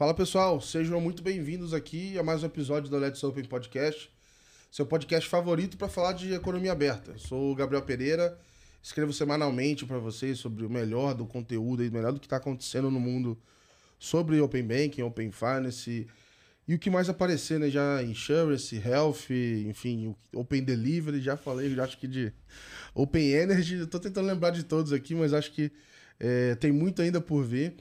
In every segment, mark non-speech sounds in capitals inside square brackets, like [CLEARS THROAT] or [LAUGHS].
Fala pessoal, sejam muito bem-vindos aqui a mais um episódio do Let's Open Podcast, seu podcast favorito para falar de economia aberta. Sou o Gabriel Pereira, escrevo semanalmente para vocês sobre o melhor do conteúdo e o melhor do que está acontecendo no mundo sobre Open Banking, Open Finance e o que mais aparecer, né? Já Insurance, Health, enfim, Open Delivery, já falei, já acho que de Open Energy, estou tentando lembrar de todos aqui, mas acho que é, tem muito ainda por ver.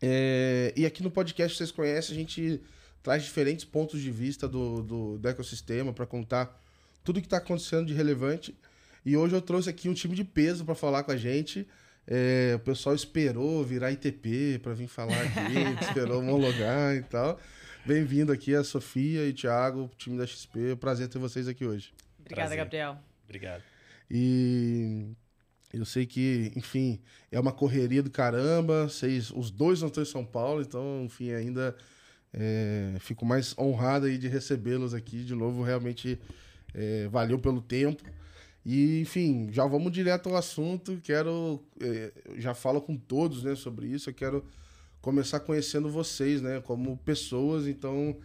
É, e aqui no podcast, vocês conhecem, a gente traz diferentes pontos de vista do, do, do ecossistema para contar tudo o que está acontecendo de relevante. E hoje eu trouxe aqui um time de peso para falar com a gente. É, o pessoal esperou virar ITP para vir falar aqui, [LAUGHS] esperou homologar e tal. Bem-vindo aqui a Sofia e Thiago, time da XP. Prazer ter vocês aqui hoje. Obrigada, Prazer. Gabriel. Obrigado. E eu sei que, enfim, é uma correria do caramba. Vocês, os dois não estão em São Paulo, então, enfim, ainda é, fico mais honrado aí de recebê-los aqui de novo. Realmente é, valeu pelo tempo. E, enfim, já vamos direto ao assunto. Quero. É, já falo com todos né, sobre isso. Eu quero começar conhecendo vocês, né, como pessoas. Então,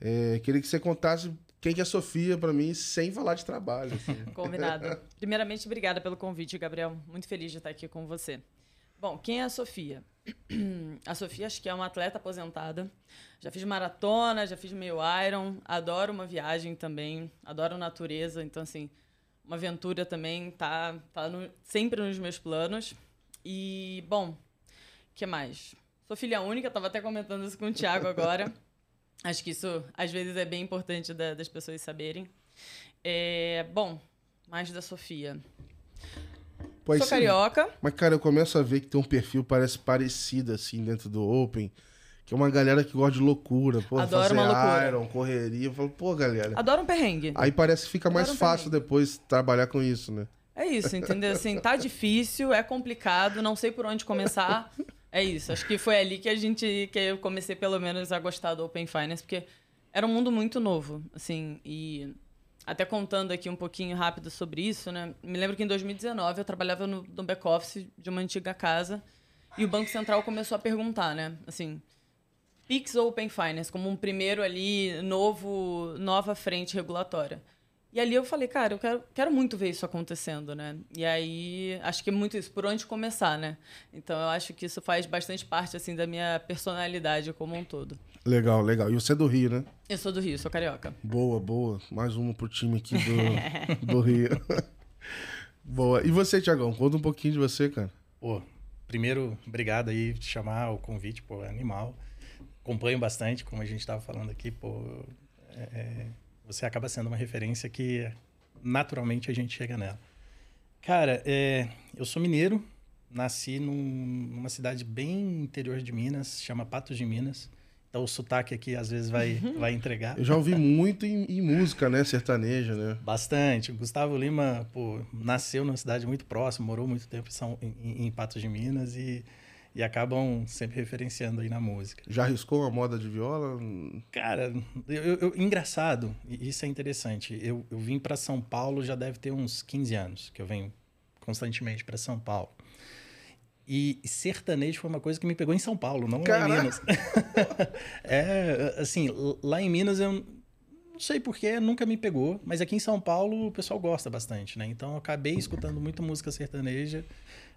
é, queria que você contasse quem que é a Sofia para mim, sem falar de trabalho. Assim. [LAUGHS] Combinado. Primeiramente, obrigada pelo convite, Gabriel. Muito feliz de estar aqui com você. Bom, quem é a Sofia? [CLEARS THROAT] A Sofia acho que é uma atleta aposentada. Já fiz maratona, já fiz meio Iron. Adoro uma viagem também. Adoro natureza. Então, assim, uma aventura também tá, tá no, sempre nos meus planos. E, bom, que mais? Sou filha única, estava até comentando isso com o Thiago agora. [LAUGHS] Acho que isso, às vezes, é bem importante da, das pessoas saberem. É, bom, mais da Sofia. Pois Sou sim. carioca. Mas, cara, eu começo a ver que tem um perfil parece parecido, assim, dentro do Open. Que é uma galera que gosta de loucura. Pô, Adoro fazer uma loucura. Iron, correria. Eu falo, pô, galera. Adoro um perrengue. Aí parece que fica Adoro mais um fácil perrengue. depois trabalhar com isso, né? É isso, entendeu? Assim, tá [LAUGHS] difícil, é complicado, não sei por onde começar. É isso. Acho que foi ali que a gente. que eu comecei, pelo menos, a gostar do Open Finance, porque era um mundo muito novo, assim, e. Até contando aqui um pouquinho rápido sobre isso, né? Me lembro que em 2019 eu trabalhava no, no back-office de uma antiga casa e o Banco Central começou a perguntar, né? Assim, Pix Open Finance, como um primeiro ali, novo, nova frente regulatória. E ali eu falei, cara, eu quero, quero muito ver isso acontecendo, né? E aí, acho que é muito isso, por onde começar, né? Então eu acho que isso faz bastante parte, assim, da minha personalidade como um todo. Legal, legal. E você é do Rio, né? Eu sou do Rio, sou carioca. Boa, boa. Mais uma pro time aqui do, [LAUGHS] do Rio. [LAUGHS] boa. E você, Tiagão? Conta um pouquinho de você, cara. Pô, primeiro, obrigado aí de chamar o convite, pô, é animal. Acompanho bastante, como a gente tava falando aqui, pô. É, é você acaba sendo uma referência que naturalmente a gente chega nela. Cara, é, eu sou mineiro, nasci num, numa cidade bem interior de Minas, chama Patos de Minas. Então o sotaque aqui às vezes vai, uhum. vai entregar. Eu já ouvi muito em, em, música, né? Sertaneja, né? Bastante. O Gustavo Lima, pô, nasceu numa cidade muito próxima, morou muito tempo em, São, em, em Patos de Minas e e acabam sempre referenciando aí na música. Já arriscou uma moda de viola? Cara, eu, eu, engraçado, isso é interessante. Eu, eu vim para São Paulo já deve ter uns 15 anos que eu venho constantemente para São Paulo. E sertanejo foi uma coisa que me pegou em São Paulo, não Caraca. lá em Minas. [LAUGHS] é, assim, lá em Minas eu não sei porquê, nunca me pegou, mas aqui em São Paulo o pessoal gosta bastante, né? Então eu acabei escutando muito música sertaneja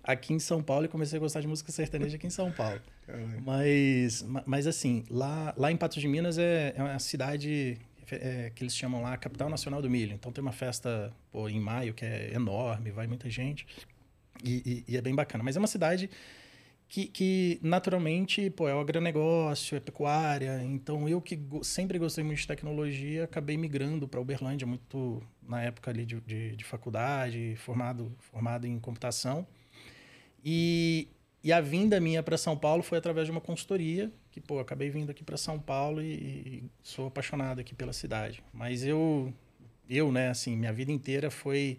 aqui em São Paulo e comecei a gostar de música sertaneja aqui em São Paulo. Mas, mas assim, lá, lá em Patos de Minas é, é uma cidade é, que eles chamam lá a capital nacional do milho. Então tem uma festa pô, em maio que é enorme, vai muita gente e, e, e é bem bacana. Mas é uma cidade que, que, naturalmente pô, é o agronegócio, é pecuária. Então eu que go sempre gostei muito de tecnologia, acabei migrando para Uberlândia muito na época ali de, de, de faculdade, formado, formado em computação. E, e a vinda minha para São Paulo foi através de uma consultoria, que, pô, acabei vindo aqui para São Paulo e, e, sou apaixonado aqui pela cidade. Mas eu, eu, né, assim, minha vida inteira foi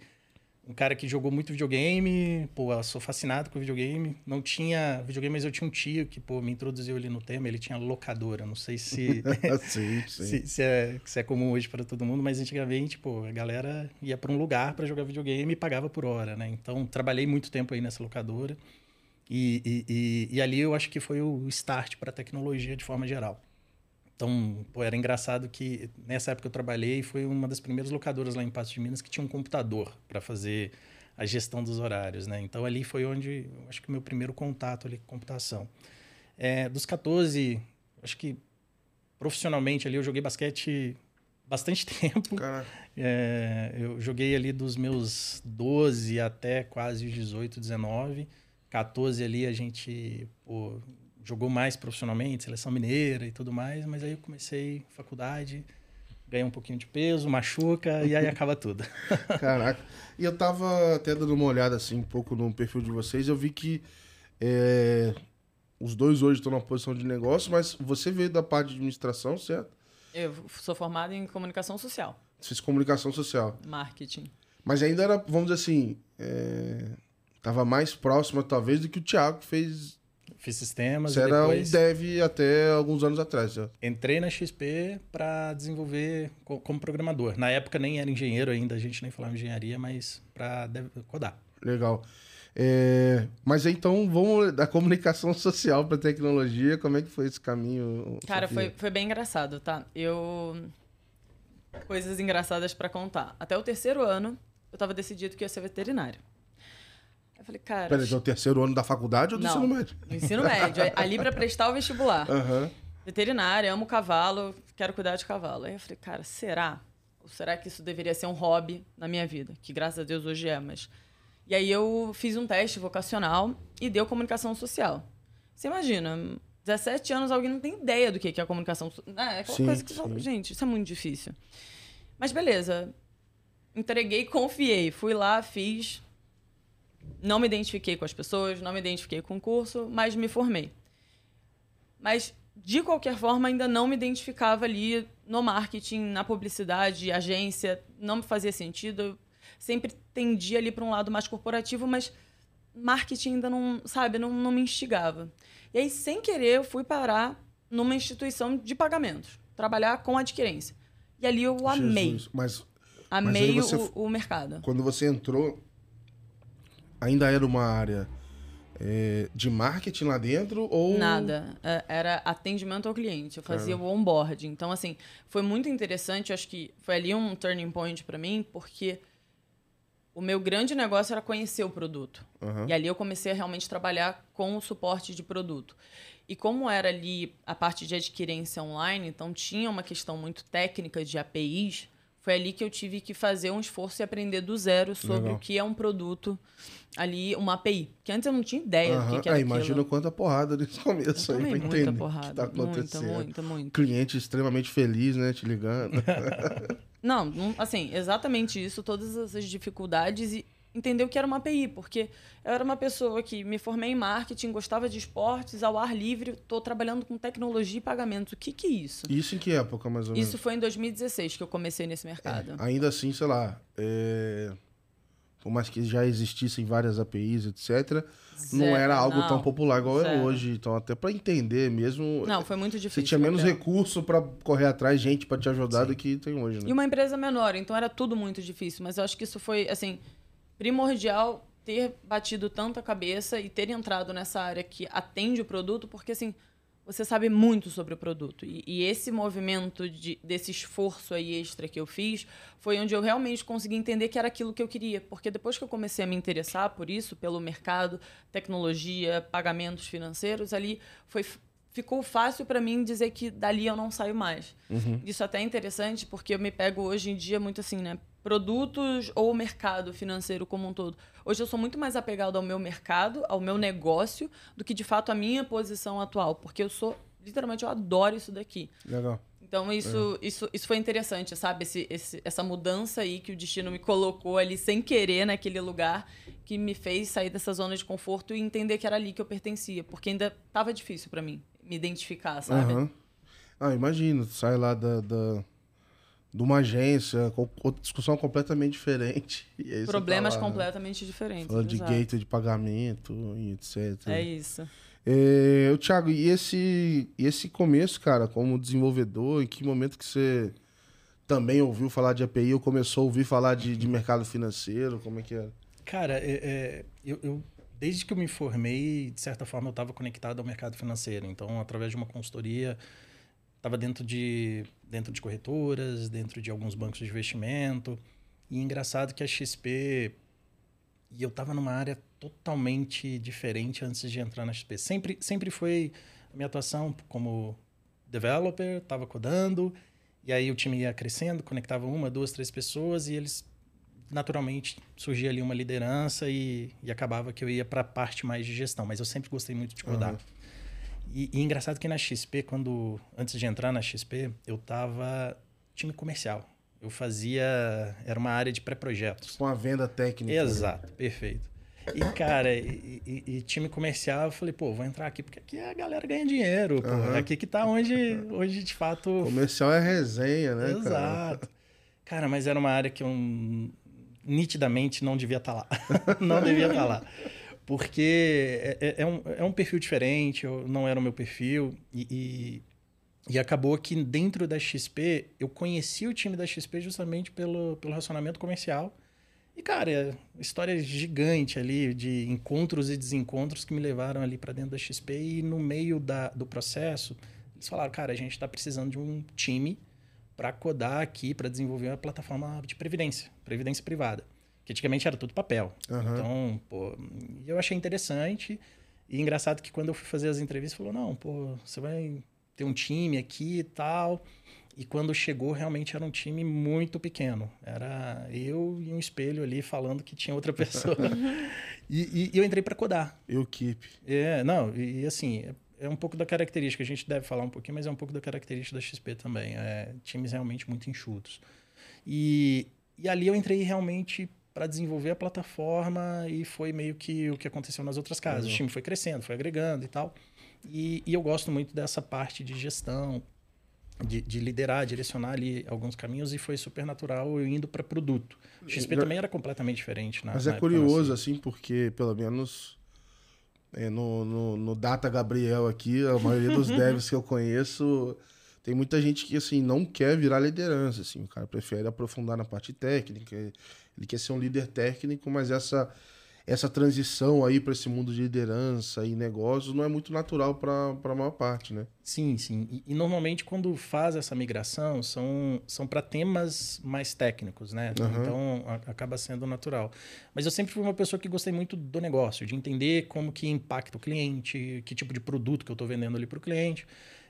um cara que jogou muito videogame, pô, eu sou fascinado com videogame. Não tinha videogame, mas eu tinha um tio que, pô, me introduziu ali no tema, ele tinha locadora. Não sei se, [LAUGHS] [LAUGHS] sim, sim. se, se, é, se é comum hoje para todo mundo, mas antigamente, pô, a galera ia para um lugar para jogar videogame e pagava por hora, né? Então, trabalhei muito tempo aí nessa locadora. E, e, e, e ali eu acho que foi o start para a tecnologia de forma geral. Então, pô, era engraçado que nessa época eu trabalhei foi uma das primeiras locadoras lá em Passo de Minas que tinha um computador para fazer a gestão dos horários, né? Então ali foi onde acho que o meu primeiro contato ali com computação. É, dos 14, acho que profissionalmente ali eu joguei basquete bastante [LAUGHS] tempo. É, eu joguei ali dos meus 12 até quase os 18, 19. 14 ali a gente pô, jogou mais profissionalmente, seleção mineira e tudo mais, mas aí eu comecei faculdade, ganhei um pouquinho de peso, machuca e aí acaba tudo. [LAUGHS] Caraca. E eu tava até dando uma olhada assim um pouco no perfil de vocês, eu vi que é, os dois hoje estão na posição de negócio, mas você veio da parte de administração, certo? Eu sou formada em comunicação social. Você fez comunicação social. Marketing. Mas ainda era, vamos dizer assim, é, tava mais próxima talvez do que o Thiago fez. Fiz sistemas. Você era depois... um dev até alguns anos atrás. Já. Entrei na XP para desenvolver como programador. Na época nem era engenheiro ainda, a gente nem falava engenharia, mas para codar. Legal. É, mas então vamos da comunicação [LAUGHS] social para tecnologia. Como é que foi esse caminho? Cara, foi, foi bem engraçado, tá? Eu coisas engraçadas para contar. Até o terceiro ano, eu estava decidido que ia ser veterinário. Eu falei, cara. Peraí, é o terceiro ano da faculdade ou do não, ensino médio? Do ensino médio. ali para prestar o vestibular. Uhum. Veterinária, amo cavalo, quero cuidar de cavalo. Aí eu falei, cara, será? Ou será que isso deveria ser um hobby na minha vida? Que graças a Deus hoje é, mas e aí eu fiz um teste vocacional e deu comunicação social. Você imagina, 17 anos, alguém não tem ideia do que é a comunicação social. É, é aquela sim, coisa que fala, gente, isso é muito difícil. Mas beleza. Entreguei, confiei. Fui lá, fiz. Não me identifiquei com as pessoas, não me identifiquei com o curso, mas me formei. Mas, de qualquer forma, ainda não me identificava ali no marketing, na publicidade, agência. Não me fazia sentido sempre tendia ali para um lado mais corporativo, mas marketing ainda não, sabe, não, não me instigava. E aí, sem querer, eu fui parar numa instituição de pagamentos, trabalhar com adquirência. E ali eu amei. Jesus, mas amei mas você, o, o, mercado. Quando você entrou, ainda era uma área é, de marketing lá dentro ou nada? É, era atendimento ao cliente. Eu fazia o onboarding. Então, assim, foi muito interessante. Acho que foi ali um turning point para mim, porque o meu grande negócio era conhecer o produto. Uhum. E ali eu comecei a realmente trabalhar com o suporte de produto. E como era ali a parte de adquirência online, então tinha uma questão muito técnica de APIs, foi ali que eu tive que fazer um esforço e aprender do zero sobre Legal. o que é um produto ali, uma API. Que antes eu não tinha ideia uhum. do que, que era é, Imagina quanta porrada nesse [LAUGHS] começo aí pra entender porrada, o que tá acontecendo. Muita, muita, muita. Cliente extremamente feliz, né, te ligando. [LAUGHS] Não, assim, exatamente isso, todas essas dificuldades e entender o que era uma API, porque eu era uma pessoa que me formei em marketing, gostava de esportes, ao ar livre, estou trabalhando com tecnologia e pagamentos. O que, que é isso? Isso em que época, mais ou menos? Isso foi em 2016 que eu comecei nesse mercado. É, ainda assim, sei lá, é por mais que já existissem várias APIs, etc., Zero, não era algo não, tão popular igual é zero. é hoje. Então, até para entender mesmo. Não, foi muito difícil. Você tinha menos recurso para correr atrás, gente para te ajudar Sim. do que tem hoje, né? E uma empresa menor, então era tudo muito difícil. Mas eu acho que isso foi, assim, primordial ter batido tanta cabeça e ter entrado nessa área que atende o produto, porque, assim, você sabe muito sobre o produto. E, e, esse movimento de, desse esforço aí extra que eu fiz foi onde eu realmente consegui entender que era aquilo que eu queria. Porque depois que eu comecei a me interessar por isso, pelo mercado, tecnologia, pagamentos financeiros, ali foi, ficou fácil para mim dizer que dali eu não saio mais. Uhum. Isso até é interessante porque eu me pego hoje em dia muito assim, né? Produtos ou mercado financeiro como um todo. Hoje eu sou muito mais apegado ao meu mercado, ao meu negócio, do que de fato a minha posição atual, porque eu sou literalmente eu adoro isso daqui. Legal. Então isso, isso, isso foi interessante, sabe? Esse, esse, essa mudança aí que o destino me colocou ali sem querer naquele lugar, que me fez sair dessa zona de conforto e entender que era ali que eu pertencia, porque ainda estava difícil para mim me identificar, sabe? Uhum. Ah, imagino, sai lá da, da, de uma agência, com outra discussão completamente diferente. [LAUGHS] Problemas tá lá, completamente diferentes. Falando de gateway de pagamento e etc. É isso. É, Thiago, e esse, e esse começo, cara, como desenvolvedor, em que momento que você também ouviu falar de API ou começou a ouvir falar de, de mercado financeiro? Como é que era? Cara, é, é, eu, eu desde que eu me formei, de certa forma, eu estava conectado ao mercado financeiro. Então, através de uma consultoria, estava dentro de, dentro de corretoras, dentro de alguns bancos de investimento. E engraçado que a XP. E eu estava numa área totalmente diferente antes de entrar na XP. Sempre, sempre foi a minha atuação como developer, estava codando, e aí o time ia crescendo, conectava uma, duas, três pessoas, e eles naturalmente surgia ali uma liderança e, e acabava que eu ia para a parte mais de gestão, mas eu sempre gostei muito de codar. Uhum. E, e, engraçado que na XP, quando antes de entrar na XP, eu tava time comercial. Eu fazia era uma área de pré-projetos. Com a venda técnica. Exato, né? perfeito. E, cara, e, e, e, time comercial, eu falei, pô, vou entrar aqui, porque aqui a galera ganha dinheiro, pô. Uhum. Aqui que tá onde, onde de fato. [LAUGHS] Comercial é resenha, né? Exato. Cara? cara, mas era uma área que eu nitidamente não devia estar tá lá. [LAUGHS] não devia estar tá lá. Porque é, é, é, um, é um perfil diferente, não era o meu perfil. E, e, e, acabou que dentro da XP, eu conheci o time da XP justamente pelo, pelo relacionamento comercial. E, cara, é história gigante ali de encontros e desencontros que me levaram ali para dentro da XP. E no meio da, do processo, eles falaram, cara, a gente está precisando de um time para codar aqui, para desenvolver uma plataforma de previdência, previdência privada. Que antigamente era tudo papel. Uhum. Então, pô, eu achei interessante. E engraçado que quando eu fui fazer as entrevistas, falou: não, pô, você vai ter um time aqui e tal. E quando chegou, realmente era um time muito pequeno. Era eu e um espelho ali falando que tinha outra [LAUGHS] pessoa. [LAUGHS] e, e, eu entrei para codar. Eu keep. É, não, e, e assim, é um pouco da característica, a gente deve falar um pouquinho, mas é um pouco da característica da XP também. É, times realmente muito enxutos. E, e ali eu entrei realmente para desenvolver a plataforma e foi meio que o que aconteceu nas outras casas. Uhum. O time foi crescendo, foi agregando e tal. E, e eu gosto muito dessa parte de gestão, de, de, liderar, direcionar ali alguns caminhos e foi super natural eu indo para produto. O XP também era completamente diferente. Na, Mas é curioso, assim, porque pelo menos é, no, no, no, Data Gabriel aqui, a maioria dos [LAUGHS] devs que eu conheço, tem muita gente que assim não quer virar liderança, assim, o cara prefere aprofundar na parte técnica, ele quer ser um líder técnico, mas essa essa transição aí para esse mundo de liderança e negócios não é muito natural para a maior parte, né? Sim, sim. E, e, normalmente quando faz essa migração são, são para temas mais técnicos, né? Uhum. Então a, acaba sendo natural. Mas eu sempre fui uma pessoa que gostei muito do negócio, de entender como que impacta o cliente, que tipo de produto que eu estou vendendo ali para o cliente.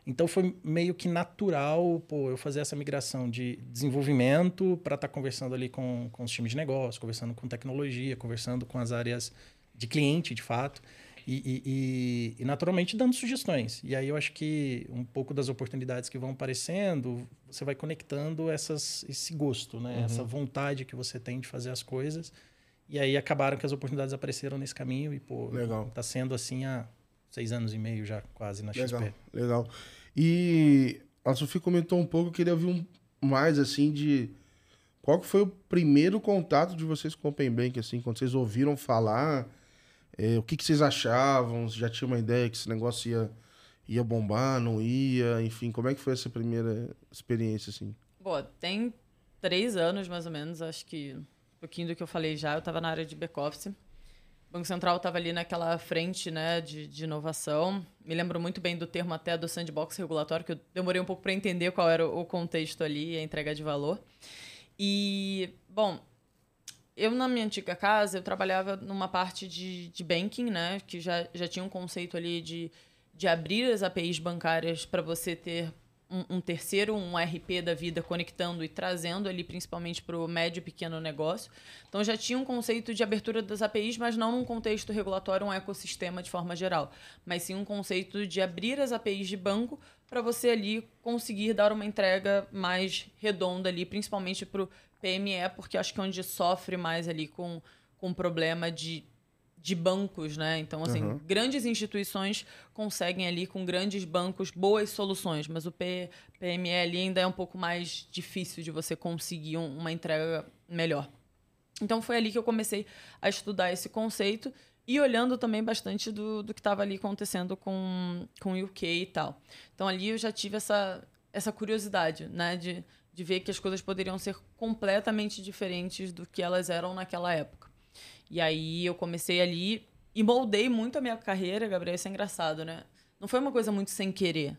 Então foi meio que natural pô, eu fazer essa migração de desenvolvimento para estar tá conversando ali com, com os times de negócio, conversando com tecnologia, conversando com as áreas de cliente, de fato. E, e, e, naturalmente dando sugestões. E aí eu acho que um pouco das oportunidades que vão aparecendo, você vai conectando essas, esse gosto, né? Uhum. essa vontade que você tem de fazer as coisas. E aí acabaram que as oportunidades apareceram nesse caminho e, pô, Legal. tá sendo assim há seis anos e meio já quase na XP. Legal, legal. E a Sofia comentou um pouco, queria ouvir um, mais assim de qual que foi o primeiro contato de vocês com o Open Bank, assim, quando vocês ouviram falar, é, o que, que vocês achavam, se já tinha uma ideia que esse negócio ia, ia bombar, não ia, enfim, como é que foi essa primeira experiência, assim? Pô, tem três anos, mais ou menos, acho que um pouquinho do que eu falei já, eu estava na área de back-office, o Banco Central estava ali naquela frente né, de, de, inovação. Me lembro muito bem do termo até do sandbox regulatório, que eu demorei um pouco para entender qual era o contexto ali, a entrega de valor. E, bom, eu na minha antiga casa, eu trabalhava numa parte de, de banking, né, que já, já tinha um conceito ali de, de abrir as APIs bancárias para você ter um, um, terceiro, um RP da vida conectando e trazendo ali principalmente para o médio e pequeno negócio. Então já tinha um conceito de abertura das APIs, mas não num contexto regulatório, um ecossistema de forma geral, mas sim um conceito de abrir as APIs de banco para você ali conseguir dar uma entrega mais redonda ali, principalmente para o PME, porque acho que é onde sofre mais ali com, com problema de de bancos, né? Então, assim, uhum. grandes instituições conseguem ali com grandes bancos boas soluções, mas o P, PML ainda é um pouco mais difícil de você conseguir um, uma entrega melhor. Então, foi ali que eu comecei a estudar esse conceito e olhando também bastante do, do que estava ali acontecendo com, com o UK e tal. Então, ali eu já tive essa, essa curiosidade, né? De, de ver que as coisas poderiam ser completamente diferentes do que elas eram naquela época. E aí eu comecei ali E moldei muito a minha carreira, Gabriel, isso é engraçado, né? Não foi uma coisa muito sem querer.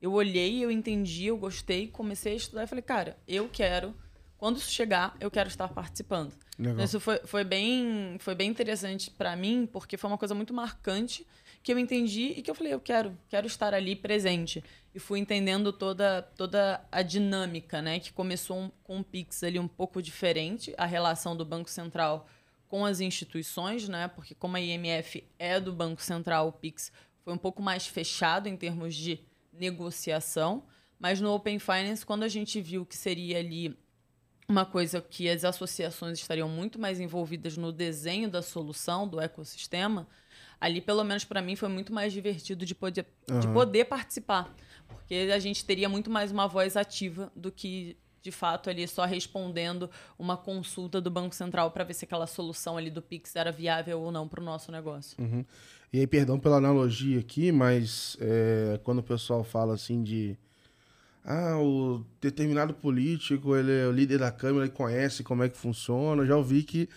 Eu olhei, eu entendi, eu gostei, comecei a estudar e falei, cara, eu quero, quando isso chegar, eu quero estar participando. Legal. Isso foi, foi, bem, foi bem interessante para mim, porque foi uma coisa muito marcante que eu entendi e que eu falei, eu quero, quero estar ali presente. E fui entendendo toda, toda a dinâmica, né? Que começou um, com o Pix ali um pouco diferente, a relação do Banco Central com as instituições, né? Porque como a IMF é do Banco Central, o Pix foi um pouco mais fechado em termos de negociação. Mas no Open Finance, quando a gente viu que seria ali uma coisa que as associações estariam muito mais envolvidas no desenho da solução do ecossistema, ali, pelo menos para mim, foi muito mais divertido de poder, uhum. de poder participar. Porque a gente teria muito mais uma voz ativa do que, de fato, ali só respondendo uma consulta do Banco Central para ver se aquela solução ali do Pix era viável ou não para o nosso negócio. Uhum. E aí, perdão pela analogia aqui, mas é, quando o pessoal fala assim de ah, o determinado político, ele é o líder da Câmara, ele conhece como é que funciona. Já ouvi que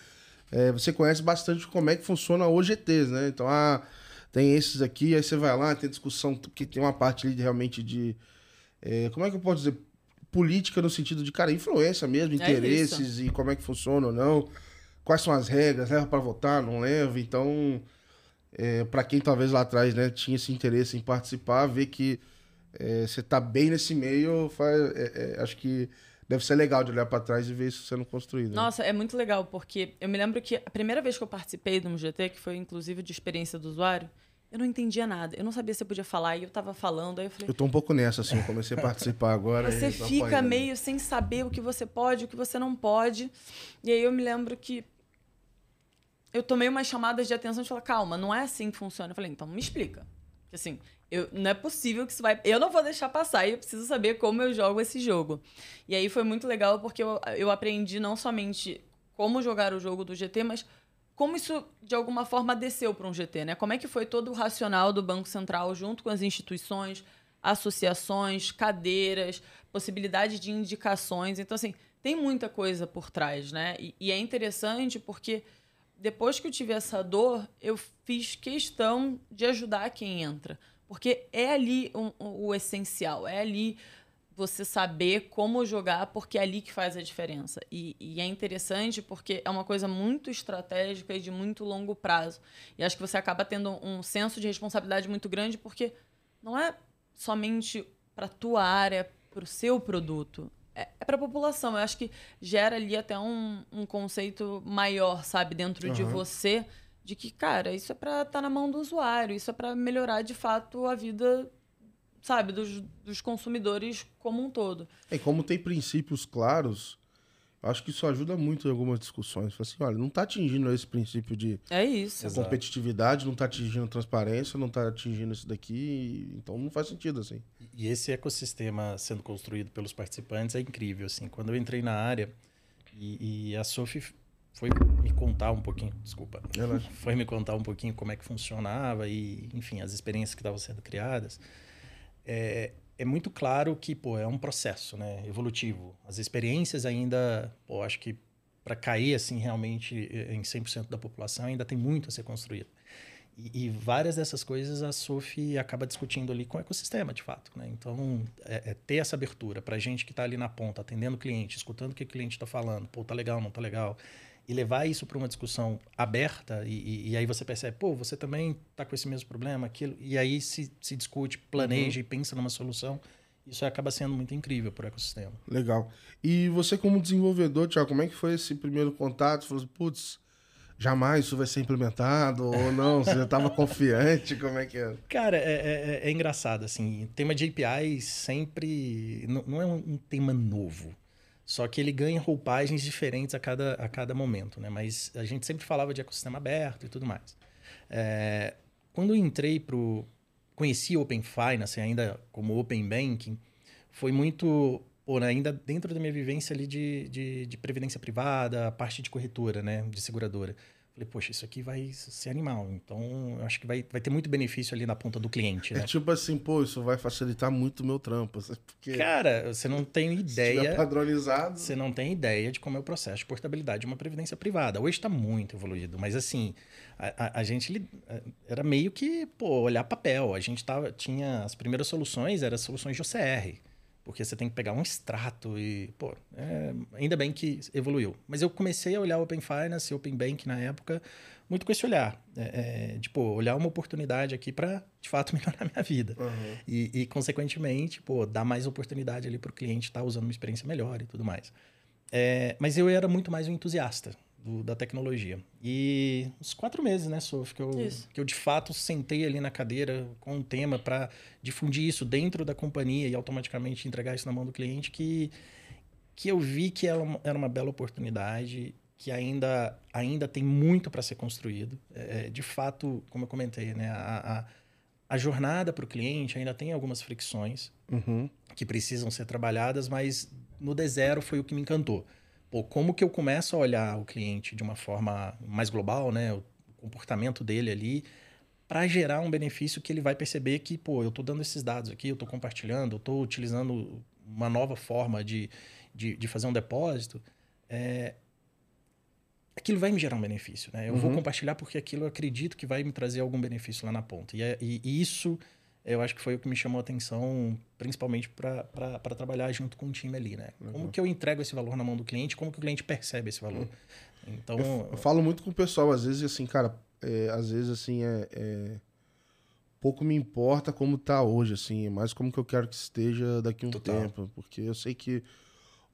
é, você conhece bastante como é que funciona o GTs, né? Então, ah, tem esses aqui, aí você vai lá, tem discussão, porque tem uma parte ali realmente de. É, como é que eu posso dizer? Política no sentido de, cara, influência mesmo, é interesses e como é que funciona ou não. Quais são as regras, leva para votar, não leva. Então, é, para quem talvez lá atrás né, tinha esse interesse em participar, ver que é, você tá bem nesse meio, faz, é, é, acho que deve ser legal de olhar para trás e ver isso sendo construído. Né? Nossa, é muito legal, porque eu me lembro que a primeira vez que eu participei de um GT, que foi inclusive de experiência do usuário, eu não entendia nada. Eu não sabia se eu podia falar, e eu tava falando, aí eu falei... Eu tô um pouco nessa, assim, eu comecei a participar agora. Você fica meio sem saber o que você pode, o que você não pode. E aí eu me lembro que eu tomei umas chamadas de atenção e falei, calma, não é assim que funciona. Eu falei, então me explica. Assim, eu, não é possível que isso vai. Eu não vou deixar passar e eu preciso saber como eu jogo esse jogo. E aí foi muito legal porque eu, eu aprendi não somente como jogar o jogo do GT, mas como isso de alguma forma desceu para um GT, né? Como é que foi todo o racional do Banco Central junto com as instituições, associações, cadeiras, possibilidade de indicações. Então, assim, tem muita coisa por trás, né? E, e é interessante porque depois que eu tive essa dor, eu fiz questão de ajudar quem entra. Porque é ali um, um, o essencial, é ali você saber como jogar, porque é ali que faz a diferença. E, e, é interessante porque é uma coisa muito estratégica e de muito longo prazo. E acho que você acaba tendo um senso de responsabilidade muito grande, porque não é somente para a tua área, para o seu produto. É, é para a população. Eu acho que gera ali até um, um conceito maior, sabe, dentro uhum. de você de que, cara, isso é para estar tá na mão do usuário, isso é para melhorar de fato a vida, sabe, dos, dos consumidores como um todo. E como tem princípios claros, acho que isso ajuda muito em algumas discussões. Fala assim, olha, não está atingindo esse princípio de é isso. competitividade, não está atingindo transparência, não está atingindo isso daqui, então não faz sentido assim. E esse ecossistema sendo construído pelos participantes é incrível, assim. Quando eu entrei na área e, e a Sophie foi me contar um pouquinho, desculpa, [LAUGHS] foi me contar um pouquinho como é que funcionava e, enfim, as experiências que estavam sendo criadas. É, é muito claro que, pô, é um processo, né, evolutivo. As experiências ainda, pô, acho que para cair assim realmente em 100% da população ainda tem muito a ser construído. E, e, várias dessas coisas a Sophie acaba discutindo ali com o ecossistema, de fato. Né? Então, é, é ter essa abertura para gente que está ali na ponta, atendendo o cliente, escutando o que o cliente está falando. Pô, tá legal, não tá legal e levar isso para uma discussão aberta, e, e, aí você percebe, pô, você também está com esse mesmo problema, aquilo, e aí se, se discute, planeja uhum. e pensa numa solução. Isso acaba sendo muito incrível para o ecossistema. Legal. E você, como desenvolvedor, Tiago, como é que foi esse primeiro contato? Você falou assim, putz, jamais isso vai ser implementado ou [LAUGHS] não? Você estava confiante? Como é que é? Cara, é, é, é, engraçado, assim, tema de API sempre não, não é um tema novo. Só que ele ganha roupagens diferentes a cada, a cada momento, né? Mas a gente sempre falava de ecossistema aberto e tudo mais. É, quando eu entrei para conheci Open Finance ainda como Open Banking, foi muito por ainda dentro da minha vivência ali de, de, de, previdência privada, a parte de corretora, né, de seguradora. Falei, poxa, isso aqui vai ser animal. Então, eu acho que vai, vai ter muito benefício ali na ponta do cliente, né? É tipo assim, pô, isso vai facilitar muito o meu trampo. Porque Cara, você não tem ideia. padronizado. Você não tem ideia de como é o processo de portabilidade de uma previdência privada. Hoje está muito evoluído, mas assim, a, a, a, gente era meio que, pô, olhar papel. A gente tava, tinha as primeiras soluções, eram soluções de OCR. Porque você tem que pegar um extrato e, pô, é, ainda bem que evoluiu. Mas eu comecei a olhar Open Finance, Open Bank na época, muito com esse olhar. É, é, de, pô, olhar uma oportunidade aqui para, de fato, [LAUGHS] melhorar a minha vida. Uhum. E, e, consequentemente, pô, dar mais oportunidade ali para o cliente estar tá usando uma experiência melhor e tudo mais. É, mas eu era muito mais um entusiasta do, da tecnologia. E uns quatro meses, né, Sof, que eu, que eu de fato sentei ali na cadeira com um tema para difundir isso dentro da companhia e automaticamente entregar isso na mão do cliente, que, que eu vi que era uma, era uma bela oportunidade, que ainda, ainda tem muito para ser construído. É, de fato, como eu comentei, né, a, a, a jornada para o cliente ainda tem algumas fricções uhum. que precisam ser trabalhadas, mas no D0 foi o que me encantou como que eu começo a olhar o cliente de uma forma mais global, né? O comportamento dele ali, para gerar um benefício que ele vai perceber que, pô, eu estou dando esses dados aqui, eu estou compartilhando, eu estou utilizando uma nova forma de, de, de fazer um depósito. É, aquilo vai me gerar um benefício, né? Eu uhum. vou compartilhar porque aquilo eu acredito que vai me trazer algum benefício lá na ponta. E, é, e, e isso eu acho que foi o que me chamou a atenção, principalmente para trabalhar junto com o time ali, né? Uhum. Como que eu entrego esse valor na mão do cliente, como que o cliente percebe esse valor. Uhum. Então... Eu, eu, falo muito com o pessoal, às vezes, assim, cara, é, às vezes, assim, é, é, pouco me importa como tá hoje, assim, é mais como que eu quero que esteja daqui a um Total. tempo, porque eu sei que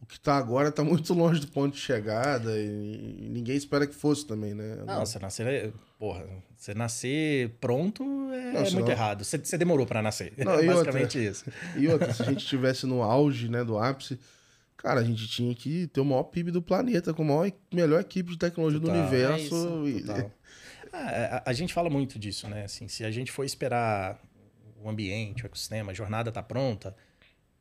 o que tá agora tá muito [LAUGHS] longe do ponto de chegada e, ninguém espera que fosse também, né? Não, você nascer, porra, você nascer pronto é, não, muito errado. Você, você demorou para nascer. Não, [LAUGHS] é basicamente outra, isso. E outra, se a gente [LAUGHS] estivesse no auge, né, do ápice, cara, a gente tinha que ter o maior PIB do planeta, com a maior, melhor equipe de tecnologia total, do universo. É isso, e... ah, a, a, gente fala muito disso, né? Assim, se a gente for esperar o ambiente, o ecossistema, a jornada tá pronta,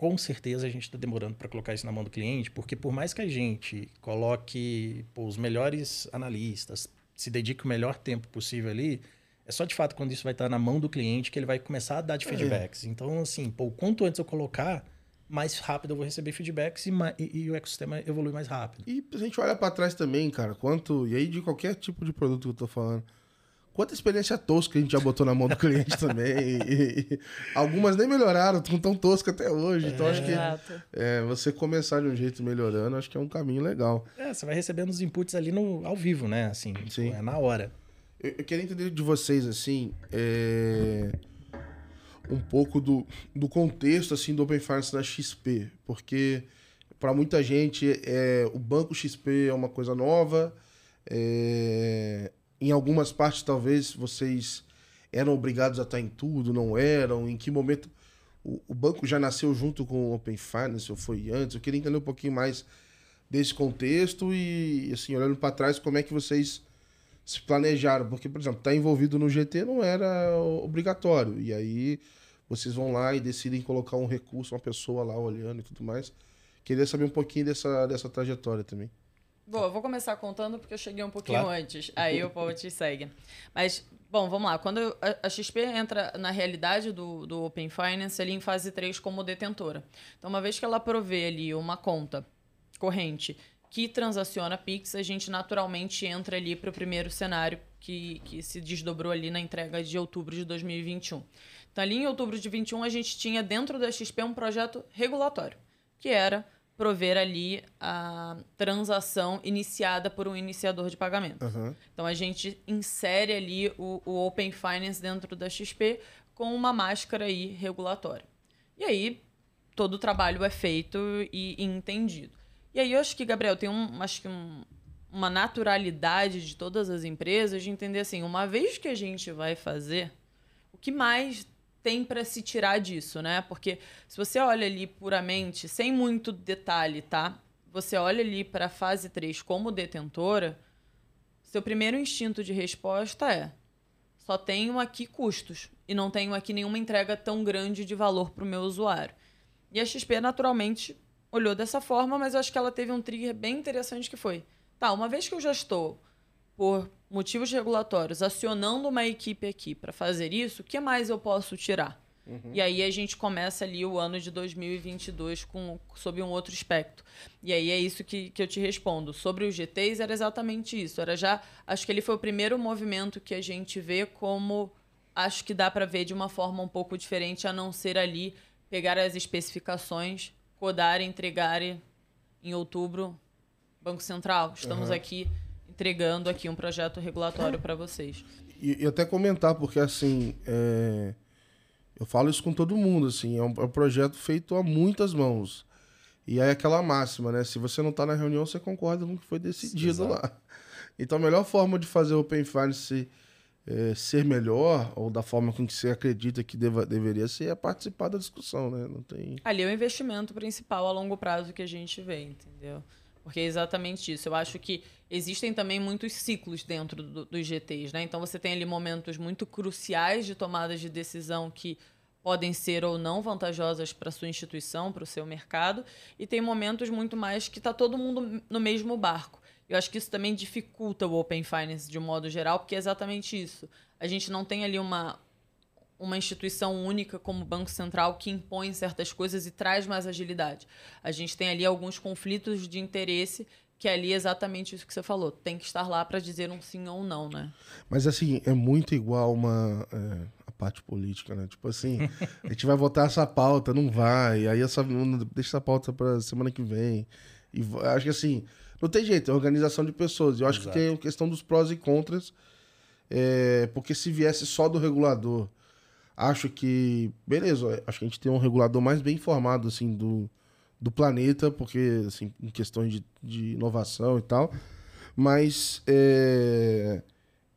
com certeza a gente está demorando para colocar isso na mão do cliente, porque por mais que a gente coloque pô, os melhores analistas, se dedique o melhor tempo possível ali, é só de fato quando isso vai estar tá na mão do cliente que ele vai começar a dar de é. feedbacks. É. Então, assim, pô, quanto antes eu colocar, mais rápido eu vou receber feedbacks e, e, e o ecossistema evolui mais rápido. E a gente olha para trás também, cara, quanto. E aí, de qualquer tipo de produto que eu estou falando Quanta experiência tosca a gente já botou na mão do cliente também. E, e, algumas nem melhoraram, estão tão tosca até hoje. Então acho que é, você começar de um jeito melhorando, acho que é um caminho legal. É, você vai recebendo os inputs ali no, ao vivo, né? Assim, Sim. é na hora. Eu, eu queria entender de vocês, assim, é, um pouco do, do contexto assim, do Open Finance na XP. Porque para muita gente é, o banco XP é uma coisa nova. É, em algumas partes, talvez, vocês eram obrigados a estar em tudo, não eram? Em que momento o, o banco já nasceu junto com o Open Finance ou foi antes? Eu queria entender um pouquinho mais desse contexto e, assim, olhando para trás, como é que vocês se planejaram? Porque, por exemplo, estar tá envolvido no GT não era obrigatório. E aí vocês vão lá e decidem colocar um recurso, uma pessoa lá olhando e tudo mais. Queria saber um pouquinho dessa, dessa trajetória também. Bom, eu vou começar contando porque eu cheguei um pouquinho claro. antes. Aí o povo te segue. Mas, bom, vamos lá. Quando a, XP entra na realidade do, do Open Finance, ali em fase 3 como detentora. Então, uma vez que ela provê ali uma conta corrente que transaciona Pix, a gente naturalmente entra ali para o primeiro cenário que, que se desdobrou ali na entrega de outubro de 2021. Então, ali em outubro de 2021, a gente tinha dentro da XP um projeto regulatório, que era prover ali a transação iniciada por um iniciador de pagamento. Uhum. Então a gente insere ali o, o, Open Finance dentro da XP com uma máscara aí regulatória. E aí todo o trabalho é feito e, e entendido. E aí eu acho que, Gabriel, tem um, acho que um, uma naturalidade de todas as empresas de entender assim, uma vez que a gente vai fazer, o que mais tem para se tirar disso, né? Porque se você olha ali puramente, sem muito detalhe, tá? Você olha ali para a fase 3 como detentora, seu primeiro instinto de resposta é: só tenho aqui custos e não tenho aqui nenhuma entrega tão grande de valor para o meu usuário. E a XP naturalmente olhou dessa forma, mas eu acho que ela teve um trigger bem interessante que foi: tá, uma vez que eu já estou por motivos regulatórios, acionando uma equipe aqui para fazer isso, o que mais eu posso tirar? Uhum. E aí a gente começa ali o ano de 2022 com, sob um outro aspecto. E aí é isso que, que eu te respondo. Sobre os GTs era exatamente isso. Era já, acho que ele foi o primeiro movimento que a gente vê como acho que dá para ver de uma forma um pouco diferente, a não ser ali pegar as especificações, codar entregar em outubro, Banco Central. Estamos uhum. aqui entregando aqui um projeto regulatório para vocês. E, e, até comentar, porque assim, é... eu falo isso com todo mundo, assim, é um, é um, projeto feito a muitas mãos. E aí aquela máxima, né? Se você não está na reunião, você concorda com o que foi decidido Exato. lá. Então a melhor forma de fazer o Open Finance é, ser melhor, ou da forma com que você acredita que deva, deveria ser, é participar da discussão, né? Não tem... Ali é o investimento principal a longo prazo que a gente vê, entendeu? Porque é exatamente isso. Eu acho que existem também muitos ciclos dentro do, dos GTs, né? Então você tem ali momentos muito cruciais de tomadas de decisão que podem ser ou não vantajosas para sua instituição, para o seu mercado, e tem momentos muito mais que está todo mundo no mesmo barco. Eu acho que isso também dificulta o Open Finance de um modo geral, porque é exatamente isso. A gente não tem ali uma, uma instituição única como o Banco Central que impõe certas coisas e traz mais agilidade. A gente tem ali alguns conflitos de interesse que é ali exatamente isso que você falou. Tem que estar lá para dizer um sim ou um não, né? Mas assim, é muito igual uma é, a parte política, né? Tipo assim, [LAUGHS] a gente vai votar essa pauta, não vai, aí essa deixa essa pauta para semana que vem. E acho que assim, não tem jeito, é organização de pessoas. Eu acho Exato. que tem a questão dos prós e contras, é, porque se viesse só do regulador, acho que. Beleza, acho que a gente tem um regulador mais bem informado, assim, do, do planeta, porque, assim, em questões de, de inovação e tal. Mas é,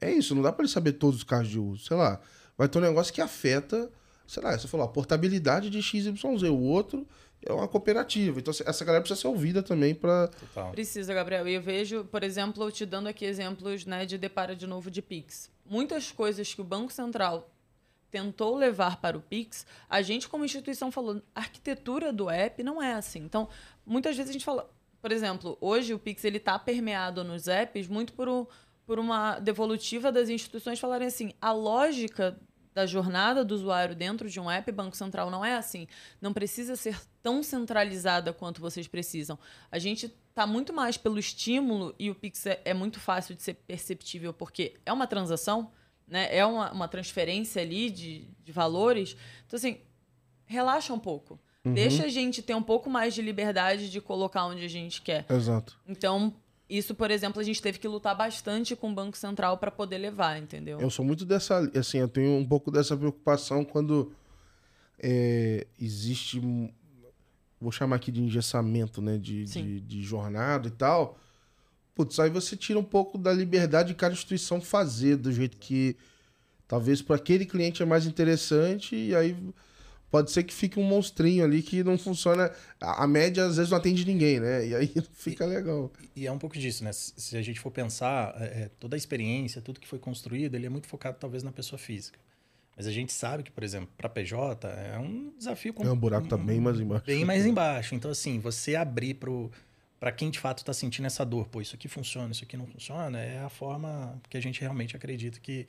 é isso, não dá para ele saber todos os casos de uso. Sei lá, vai ter um negócio que afeta, sei lá, você falou, a portabilidade de XYZ. O outro é uma cooperativa. Então, essa galera precisa ser ouvida também para. Precisa, Gabriel. E eu vejo, por exemplo, te dando aqui exemplos né, de depara de novo de Pix. Muitas coisas que o Banco Central tentou levar para o Pix, a gente, como instituição, falou: a arquitetura do app não é assim. Então, muitas vezes a gente fala. Por exemplo, hoje o Pix ele está permeado nos apps muito por, um, por uma devolutiva das instituições falarem assim: a lógica da jornada do usuário dentro de um app, Banco Central não é assim. Não precisa ser tão centralizada quanto vocês precisam. A gente está muito mais pelo estímulo e o Pix é, é, muito fácil de ser perceptível porque é uma transação, né? é uma, uma transferência ali de, de valores. Então, assim, relaxa um pouco. Uhum. Deixa a gente ter um pouco mais de liberdade de colocar onde a gente quer. Exato. Então, isso, por exemplo, a gente teve que lutar bastante com o Banco Central para poder levar, entendeu? Eu sou muito dessa. Assim, eu tenho um pouco dessa preocupação quando é, existe. Vou chamar aqui de engessamento, né? De, de, de, jornada e tal. Putz, aí você tira um pouco da liberdade de cada instituição fazer do jeito que talvez para aquele cliente é mais interessante e aí pode ser que fique um monstrinho ali que não funciona. A, média às vezes não atende ninguém, né? E aí [LAUGHS] fica e, legal. E é um pouco disso, né? Se a gente for pensar, é, é, toda a experiência, tudo que foi construído, ele é muito focado talvez na pessoa física. Mas a gente sabe que, por exemplo, para PJ é um desafio. Com, é, um buraco tá bem mais embaixo. Bem mais embaixo. Então, assim, você abrir para quem de fato está sentindo essa dor, pô, isso aqui funciona, isso aqui não funciona, é a forma que a gente realmente acredita que,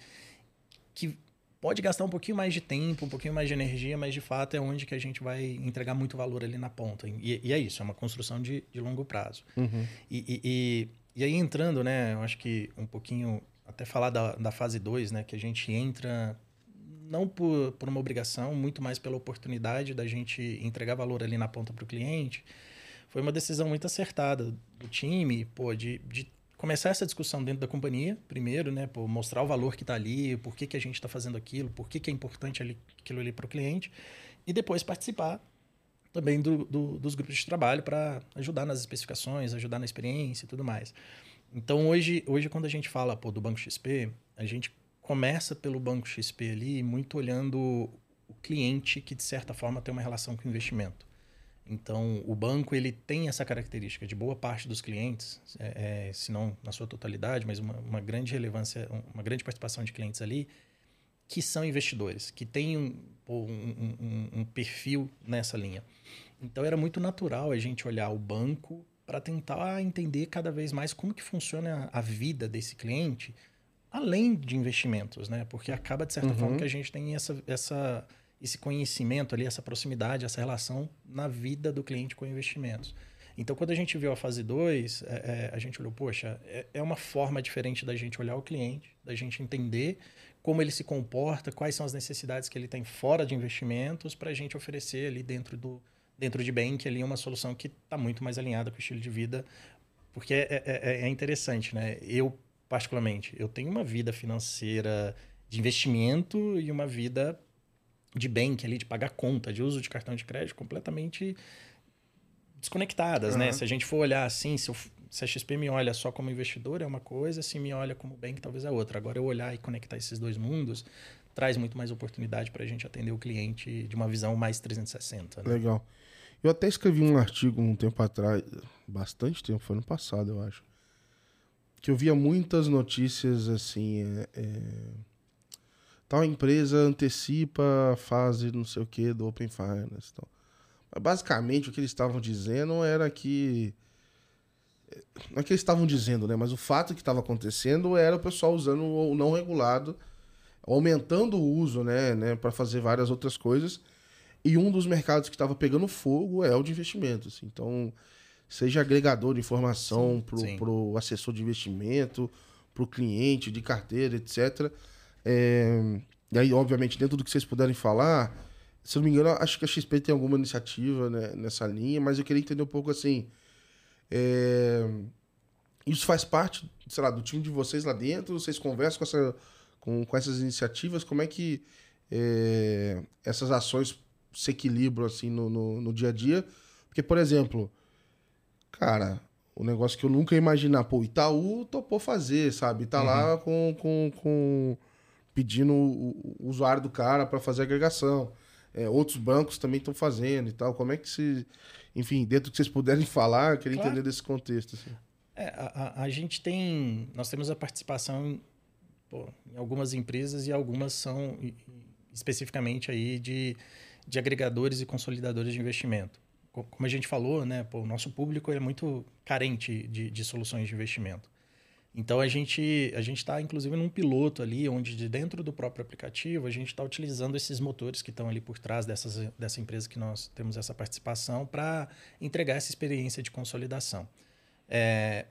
que pode gastar um pouquinho mais de tempo, um pouquinho mais de energia, mas de fato é onde que a gente vai entregar muito valor ali na ponta. E, e é isso, é uma construção de, de longo prazo. Uhum. E, e, e, aí entrando, né, eu acho que um pouquinho, até falar da, da fase 2, né, que a gente entra não por, por uma obrigação, muito mais pela oportunidade da gente entregar valor ali na ponta para o cliente. Foi uma decisão muito acertada do time, pô, de, de começar essa discussão dentro da companhia, primeiro, né? Por mostrar o valor que está ali, por que, que a gente está fazendo aquilo, por que, que é importante ali, aquilo ali para o cliente, e depois participar também do, do, dos grupos de trabalho para ajudar nas especificações, ajudar na experiência e tudo mais. Então, hoje, hoje quando a gente fala pô, do Banco XP, a gente começa pelo Banco XP ali, muito olhando o cliente que, de certa forma, tem uma relação com o investimento. Então, o banco ele tem essa característica de boa parte dos clientes, é, é, se não na sua totalidade, mas uma, uma, grande relevância, uma grande participação de clientes ali, que são investidores, que têm um, um, um, um perfil nessa linha. Então, era muito natural a gente olhar o banco para tentar entender cada vez mais como que funciona a vida desse cliente, além de investimentos, né? Porque acaba, de certa uhum. forma, que a gente tem essa, essa, esse conhecimento ali, essa proximidade, essa relação na vida do cliente com investimentos. Então, quando a gente viu a fase 2, é, é, a gente olhou, poxa, é, é uma forma diferente da gente olhar o cliente, da gente entender como ele se comporta, quais são as necessidades que ele tem fora de investimentos, para a gente oferecer ali dentro do dentro de Bank ali uma solução que está muito mais alinhada com o estilo de vida, porque é, é, é, é interessante, né? Eu, particularmente, eu tenho uma vida financeira de investimento e uma vida de bank ali, de pagar conta, de uso de cartão de crédito completamente desconectadas, uhum. né? Se a gente for olhar assim, se, eu, se, a XP me olha só como investidor é uma coisa, se me olha como bank talvez é outra. Agora eu olhar e conectar esses dois mundos traz muito mais oportunidade para a gente atender o cliente de uma visão mais 360. Né? Legal. Eu até escrevi um artigo um tempo atrás, bastante tempo, foi no passado, eu acho, que eu via muitas notícias assim, é, é, tal empresa antecipa a fase não sei o que do Open Finance, então basicamente o que eles estavam dizendo era que. Não é que eles estavam dizendo, né? Mas o fato que estava acontecendo era o pessoal usando o não regulado, aumentando o uso, né? né para fazer várias outras coisas. E um dos mercados que estava pegando fogo é o de investimentos. Então, seja agregador de informação para o assessor de investimento, para o cliente de carteira, etc. É, e aí, obviamente, dentro do que vocês puderem falar, se não me engano, acho que a XP tem alguma iniciativa né, nessa linha, mas eu queria entender um pouco assim. É... Isso faz parte, sei lá, do time de vocês lá dentro? Vocês conversam com, essa, com, com essas iniciativas? Como é que é, essas ações se equilibram assim no, no, no, dia a dia? Porque, por exemplo, cara, o um negócio que eu nunca ia imaginar, pô, Itaú topou fazer, sabe? Tá uhum. lá com, com, com pedindo o, o usuário do cara para fazer agregação é, outros bancos também estão fazendo e tal. Como é que se. Enfim, dentro do que vocês puderem falar, eu queria claro. entender desse contexto. Assim. É, a, a, gente tem. Nós temos a participação em, pô, em algumas empresas e algumas são especificamente aí de, de agregadores e consolidadores de investimento. Como a gente falou, né, pô, o nosso público é muito carente de, de soluções de investimento. Então a gente a gente está inclusive num piloto ali, onde de dentro do próprio aplicativo a gente está utilizando esses motores que estão ali por trás dessas, dessa empresa que nós temos essa participação para entregar essa experiência de consolidação. É,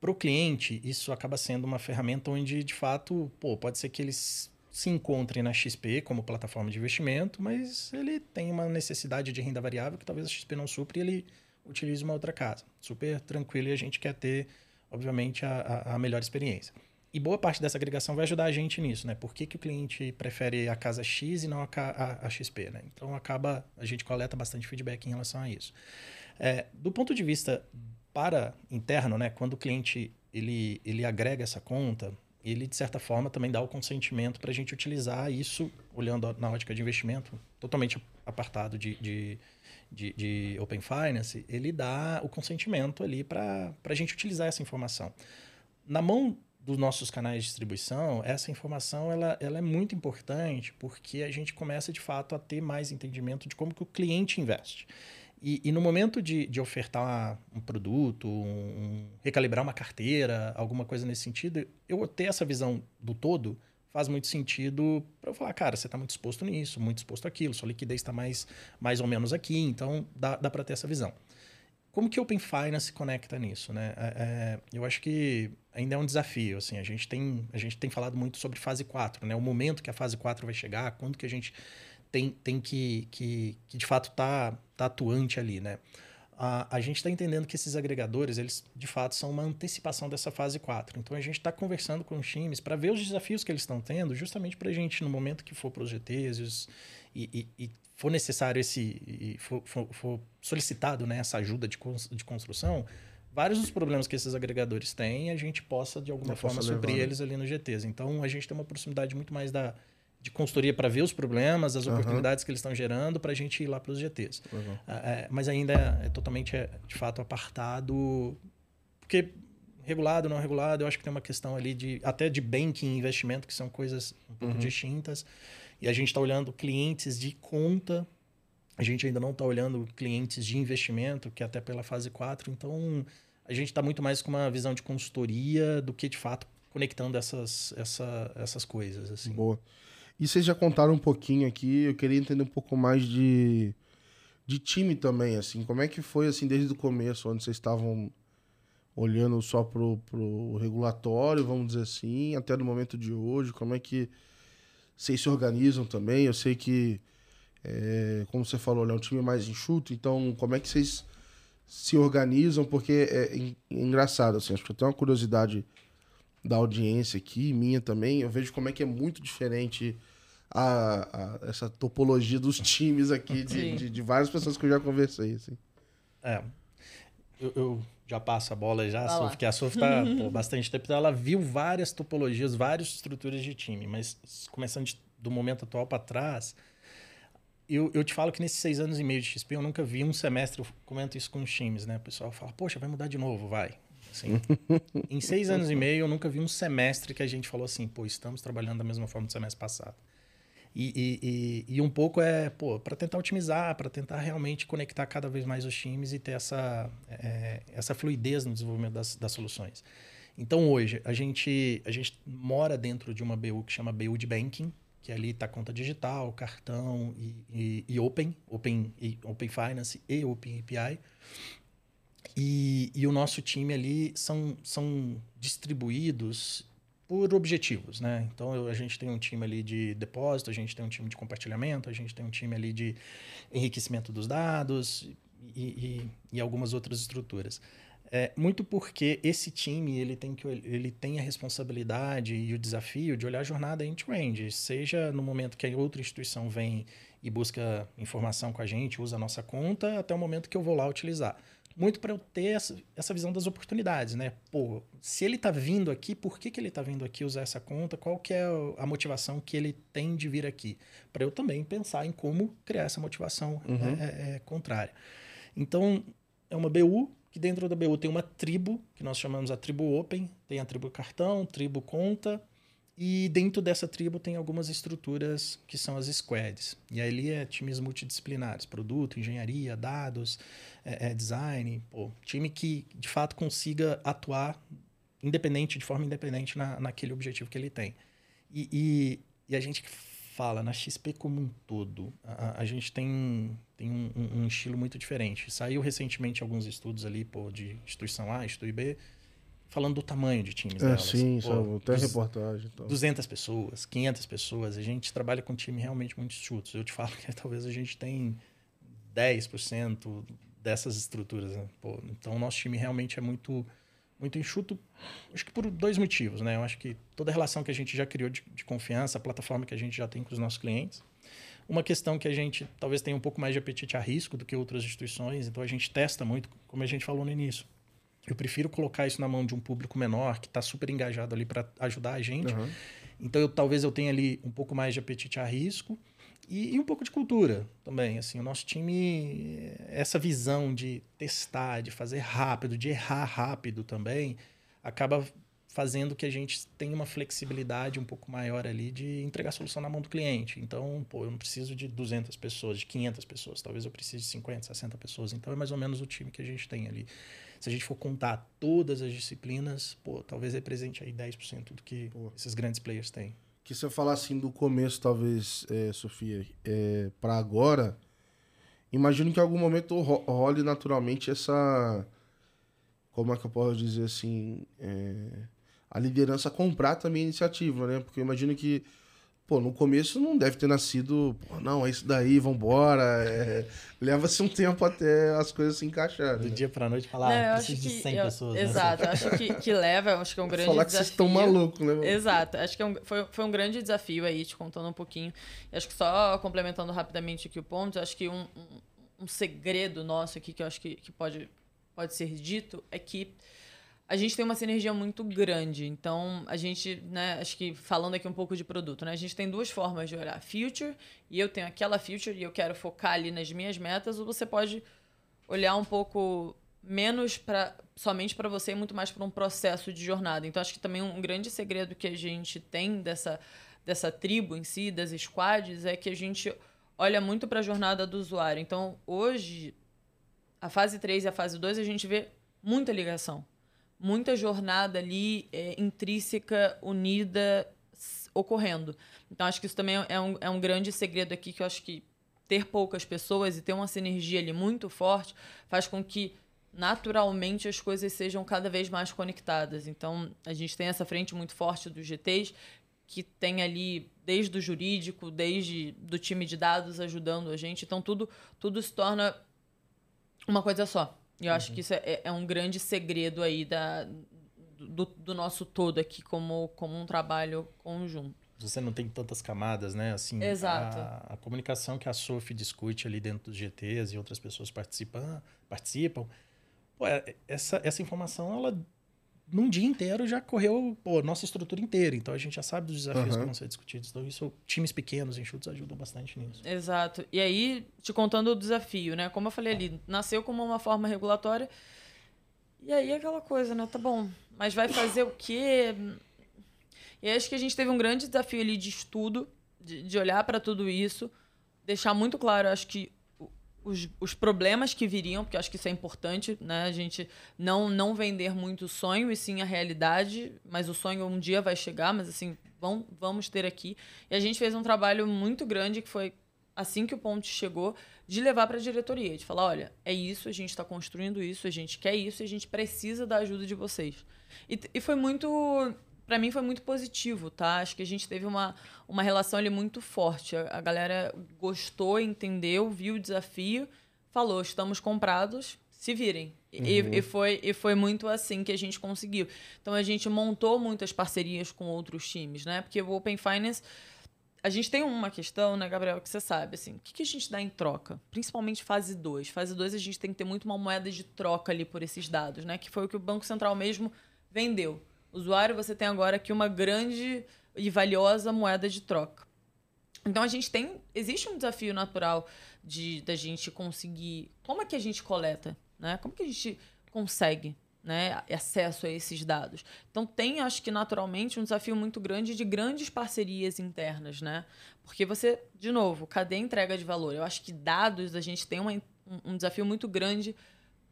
para o cliente, isso acaba sendo uma ferramenta onde, de fato, pô, pode ser que eles se encontrem na XP como plataforma de investimento, mas ele tem uma necessidade de renda variável que talvez a XP não supre e ele utilize uma outra casa. Super tranquilo e a gente quer ter obviamente, a, a, melhor experiência. E boa parte dessa agregação vai ajudar a gente nisso, né? Por que, que o cliente prefere a casa X e não a, a, a XP, né? Então, acaba, a gente coleta bastante feedback em relação a isso. É, do ponto de vista para interno, né? Quando o cliente ele, ele agrega essa conta, ele, de certa forma, também dá o consentimento para a gente utilizar isso, olhando na ótica de investimento, totalmente apartado de, de de, de Open Finance, ele dá o consentimento ali para a gente utilizar essa informação. Na mão dos nossos canais de distribuição, essa informação ela, ela é muito importante porque a gente começa de fato a ter mais entendimento de como que o cliente investe. E, e no momento de, de ofertar um produto, um, recalibrar uma carteira, alguma coisa nesse sentido, eu ter essa visão do todo faz muito sentido para eu falar, cara, você está muito exposto nisso, muito exposto aquilo, sua liquidez está mais, mais ou menos aqui, então dá, dá para ter essa visão. Como que Open Finance se conecta nisso? Né? É, é, eu acho que ainda é um desafio. Assim, a, gente tem, a gente tem falado muito sobre fase 4, né? o momento que a fase 4 vai chegar, quando que a gente tem, tem que, que, que de fato tá, tá atuante ali. Né? A, a gente está entendendo que esses agregadores, eles de fato são uma antecipação dessa fase 4. Então a gente está conversando com os times para ver os desafios que eles estão tendo, justamente para a gente, no momento que for para os GTs e, e, e, for necessário esse. e for, for, for solicitado né, essa ajuda de, de construção, vários dos problemas que esses agregadores têm, a gente possa, de alguma forma, suprir levar, né? eles ali no GTs. Então a gente tem uma proximidade muito mais da de consultoria para ver os problemas, as oportunidades uhum. que eles estão gerando para a gente ir lá para os GTs. Uhum. É, mas ainda é, é totalmente, é, de fato, apartado, porque regulado, não regulado, eu acho que tem uma questão ali de até de banking e investimento, que são coisas um pouco uhum. distintas. E a gente está olhando clientes de conta A gente ainda não está olhando clientes de investimento, que é até pela fase 4, então a gente está muito mais com uma visão de consultoria do que de fato conectando essas, essa, essas coisas. Assim. Boa. E vocês já contaram um pouquinho aqui, eu queria entender um pouco mais de, de time também, assim. Como é que foi, assim, desde o começo, onde vocês estavam olhando só pro, pro regulatório, vamos dizer assim, até no momento de hoje, como é que vocês se organizam também? Eu sei que, é, como você falou, é um time mais enxuto, então como é que vocês se organizam? Porque é, é engraçado, assim, acho que eu tenho uma curiosidade da audiência aqui, minha também, eu vejo como é que é muito diferente a, a essa topologia dos times aqui, de, de, de, várias pessoas que eu já conversei. Assim. É. Eu, eu já passo a bola já, Sof, porque a Sof tá pô, bastante tempo, então ela viu várias topologias, várias estruturas de time, mas começando de, do momento atual para trás, eu, eu te falo que nesses seis anos e meio de XP eu nunca vi um semestre, eu comento isso com os times, né? O pessoal fala, poxa, vai mudar de novo, vai. [LAUGHS] Em seis anos e meio, eu nunca vi um semestre que a gente falou assim, pô, estamos trabalhando da mesma forma do semestre passado. E, e, e, e um pouco é, pô, para tentar otimizar, para tentar realmente conectar cada vez mais os times e ter essa, é, essa fluidez no desenvolvimento das, das soluções. Então, hoje, a gente, a gente mora dentro de uma BU que chama BU de Banking, que ali está conta digital, cartão e, e, e, Open, Open, e Open Finance e Open API. E, e o nosso time ali são, são distribuídos por objetivos, né? Então a gente tem um time ali de depósito, a gente tem um time de compartilhamento, a gente tem um time ali de enriquecimento dos dados e, e, e algumas outras estruturas. É, muito porque esse time ele tem, que, ele tem a responsabilidade e o desafio de olhar a jornada end-to-end, seja no momento que a outra instituição vem e busca informação com a gente, usa a nossa conta, até o momento que eu vou lá utilizar muito para eu ter essa, essa visão das oportunidades, né? Pô, se ele está vindo aqui, por que, que ele está vindo aqui usar essa conta? Qual que é a motivação que ele tem de vir aqui? Para eu também pensar em como criar essa motivação uhum. é, é, é, contrária. Então, é uma BU, que dentro da BU tem uma tribo, que nós chamamos a tribo Open, tem a tribo cartão, tribo conta, e dentro dessa tribo tem algumas estruturas que são as squads. E ali é times multidisciplinares, produto, engenharia, dados, é, é design, pô, time que de fato consiga atuar independente, de forma independente na, naquele objetivo que ele tem. E, e, e, a gente fala na XP como um todo, a, a gente tem, tem um, um, estilo muito diferente. Saiu recentemente alguns estudos ali, pô, de instituição A, instituição B, falando do tamanho de times é, delas. Sim, Pô, tem reportagem. Então. 200 pessoas, 500 pessoas. A gente trabalha com time realmente muito chutos. Eu te falo que [LAUGHS] talvez a gente tem 10% dessas estruturas. Né? Pô, então, o nosso time realmente é muito muito enxuto, acho que por dois motivos, né? Eu acho que toda a relação que a gente já criou de, de confiança, a plataforma que a gente já tem com os nossos clientes, uma questão que a gente talvez tenha um pouco mais de apetite a risco do que outras instituições, então a gente testa muito, como a gente falou no início. Eu prefiro colocar isso na mão de um público menor que está super engajado ali para ajudar a gente. Uhum. Então, eu, talvez eu tenha ali um pouco mais de apetite a risco e, e, um pouco de cultura também. Assim, o nosso time, essa visão de testar, de fazer rápido, de errar rápido também, acaba fazendo que a gente tenha uma flexibilidade um pouco maior ali de entregar a solução na mão do cliente. Então, pô, eu não preciso de 200 pessoas, de 500 pessoas, talvez eu precise de 50, 60 pessoas. Então, é mais ou menos o time que a gente tem ali se a gente for contar todas as disciplinas, pô, talvez represente aí 10% do que pô. esses grandes players têm. Que se eu falar assim do começo, talvez, é, Sofia, é, para agora, imagino que em algum momento role naturalmente essa. Como é que eu posso dizer assim? É, a liderança comprar também a iniciativa, né? Porque eu imagino que Pô, no começo não deve ter nascido, pô, não, é isso daí, vambora. É... Leva-se um tempo até as coisas se encaixarem. Do né? dia pra noite falar, não, ah, preciso de 100 eu, pessoas. Né? Exato, né? acho que, que leva, acho que é um [LAUGHS] grande falar desafio. que vocês estão malucos, né? Exato, acho que é um, foi, foi um grande desafio aí, te contando um pouquinho. acho que só complementando rapidamente aqui o ponto, acho que um, um, um segredo nosso aqui que eu acho que, que pode, pode ser dito é que a gente tem uma sinergia muito grande. Então, a gente, né, acho que falando aqui um pouco de produto, né? A gente tem duas formas de olhar. Future, e eu tenho aquela future e eu quero focar ali nas minhas metas, ou você pode olhar um pouco menos para somente para você e muito mais para um processo de jornada. Então, acho que também um grande segredo que a gente tem dessa, dessa tribo em si, das squads, é que a gente olha muito para a jornada do usuário. Então, hoje, a fase 3 e a fase 2, a gente vê muita ligação. Muita jornada ali é, intrínseca, unida, ocorrendo. Então, acho que isso também é um, é um grande segredo aqui, que eu acho que ter poucas pessoas e ter uma sinergia ali muito forte faz com que naturalmente as coisas sejam cada vez mais conectadas. Então, a gente tem essa frente muito forte dos GTs, que tem ali desde o jurídico, desde do time de dados ajudando a gente. Então, tudo, tudo se torna uma coisa só. E eu uhum. acho que isso é, é, um grande segredo aí da, do, do nosso todo aqui como, como um trabalho conjunto. Você não tem tantas camadas, né? Assim, Exato. A, a comunicação que a SOF discute ali dentro dos GTs e outras pessoas participam, participam Pô, é, essa, essa informação, ela num dia inteiro já correu pô, nossa estrutura inteira. Então a gente já sabe dos desafios uhum. que vão ser discutidos. Então, isso, times pequenos, enxutos, ajudam bastante nisso. Exato. E aí, te contando o desafio, né? Como eu falei ali, nasceu como uma forma regulatória. E aí aquela coisa, né? Tá bom, mas vai fazer o quê? E acho que a gente teve um grande desafio ali de estudo, de, de olhar para tudo isso, deixar muito claro, acho que os, os problemas que viriam, porque acho que isso é importante, né? A gente não, não vender muito o sonho e sim a realidade, mas o sonho um dia vai chegar, mas assim, vão, vamos ter aqui. E a gente fez um trabalho muito grande que foi assim que o ponto chegou, de levar para a diretoria, de falar, olha, é isso, a gente está construindo isso, a gente quer isso a gente precisa da ajuda de vocês. E, e foi muito para mim foi muito positivo, tá? Acho que a gente teve uma, uma relação ali muito forte. A, a galera gostou, entendeu, viu o desafio, falou: estamos comprados, se virem. Uhum. E, e, foi, e foi muito assim que a gente conseguiu. Então a gente montou muitas parcerias com outros times, né? Porque o Open Finance. A gente tem uma questão, né, Gabriel, que você sabe, assim, o que, que a gente dá em troca? Principalmente fase 2. Fase 2 a gente tem que ter muito uma moeda de troca ali por esses dados, né? Que foi o que o Banco Central mesmo vendeu usuário, você tem agora aqui uma grande e valiosa moeda de troca. Então a gente tem. Existe um desafio natural de da gente conseguir. Como é que a gente coleta? Né? Como que a gente consegue né, acesso a esses dados? Então tem, acho que naturalmente, um desafio muito grande de grandes parcerias internas, né? Porque você, de novo, cadê a entrega de valor? Eu acho que dados a gente tem uma, um desafio muito grande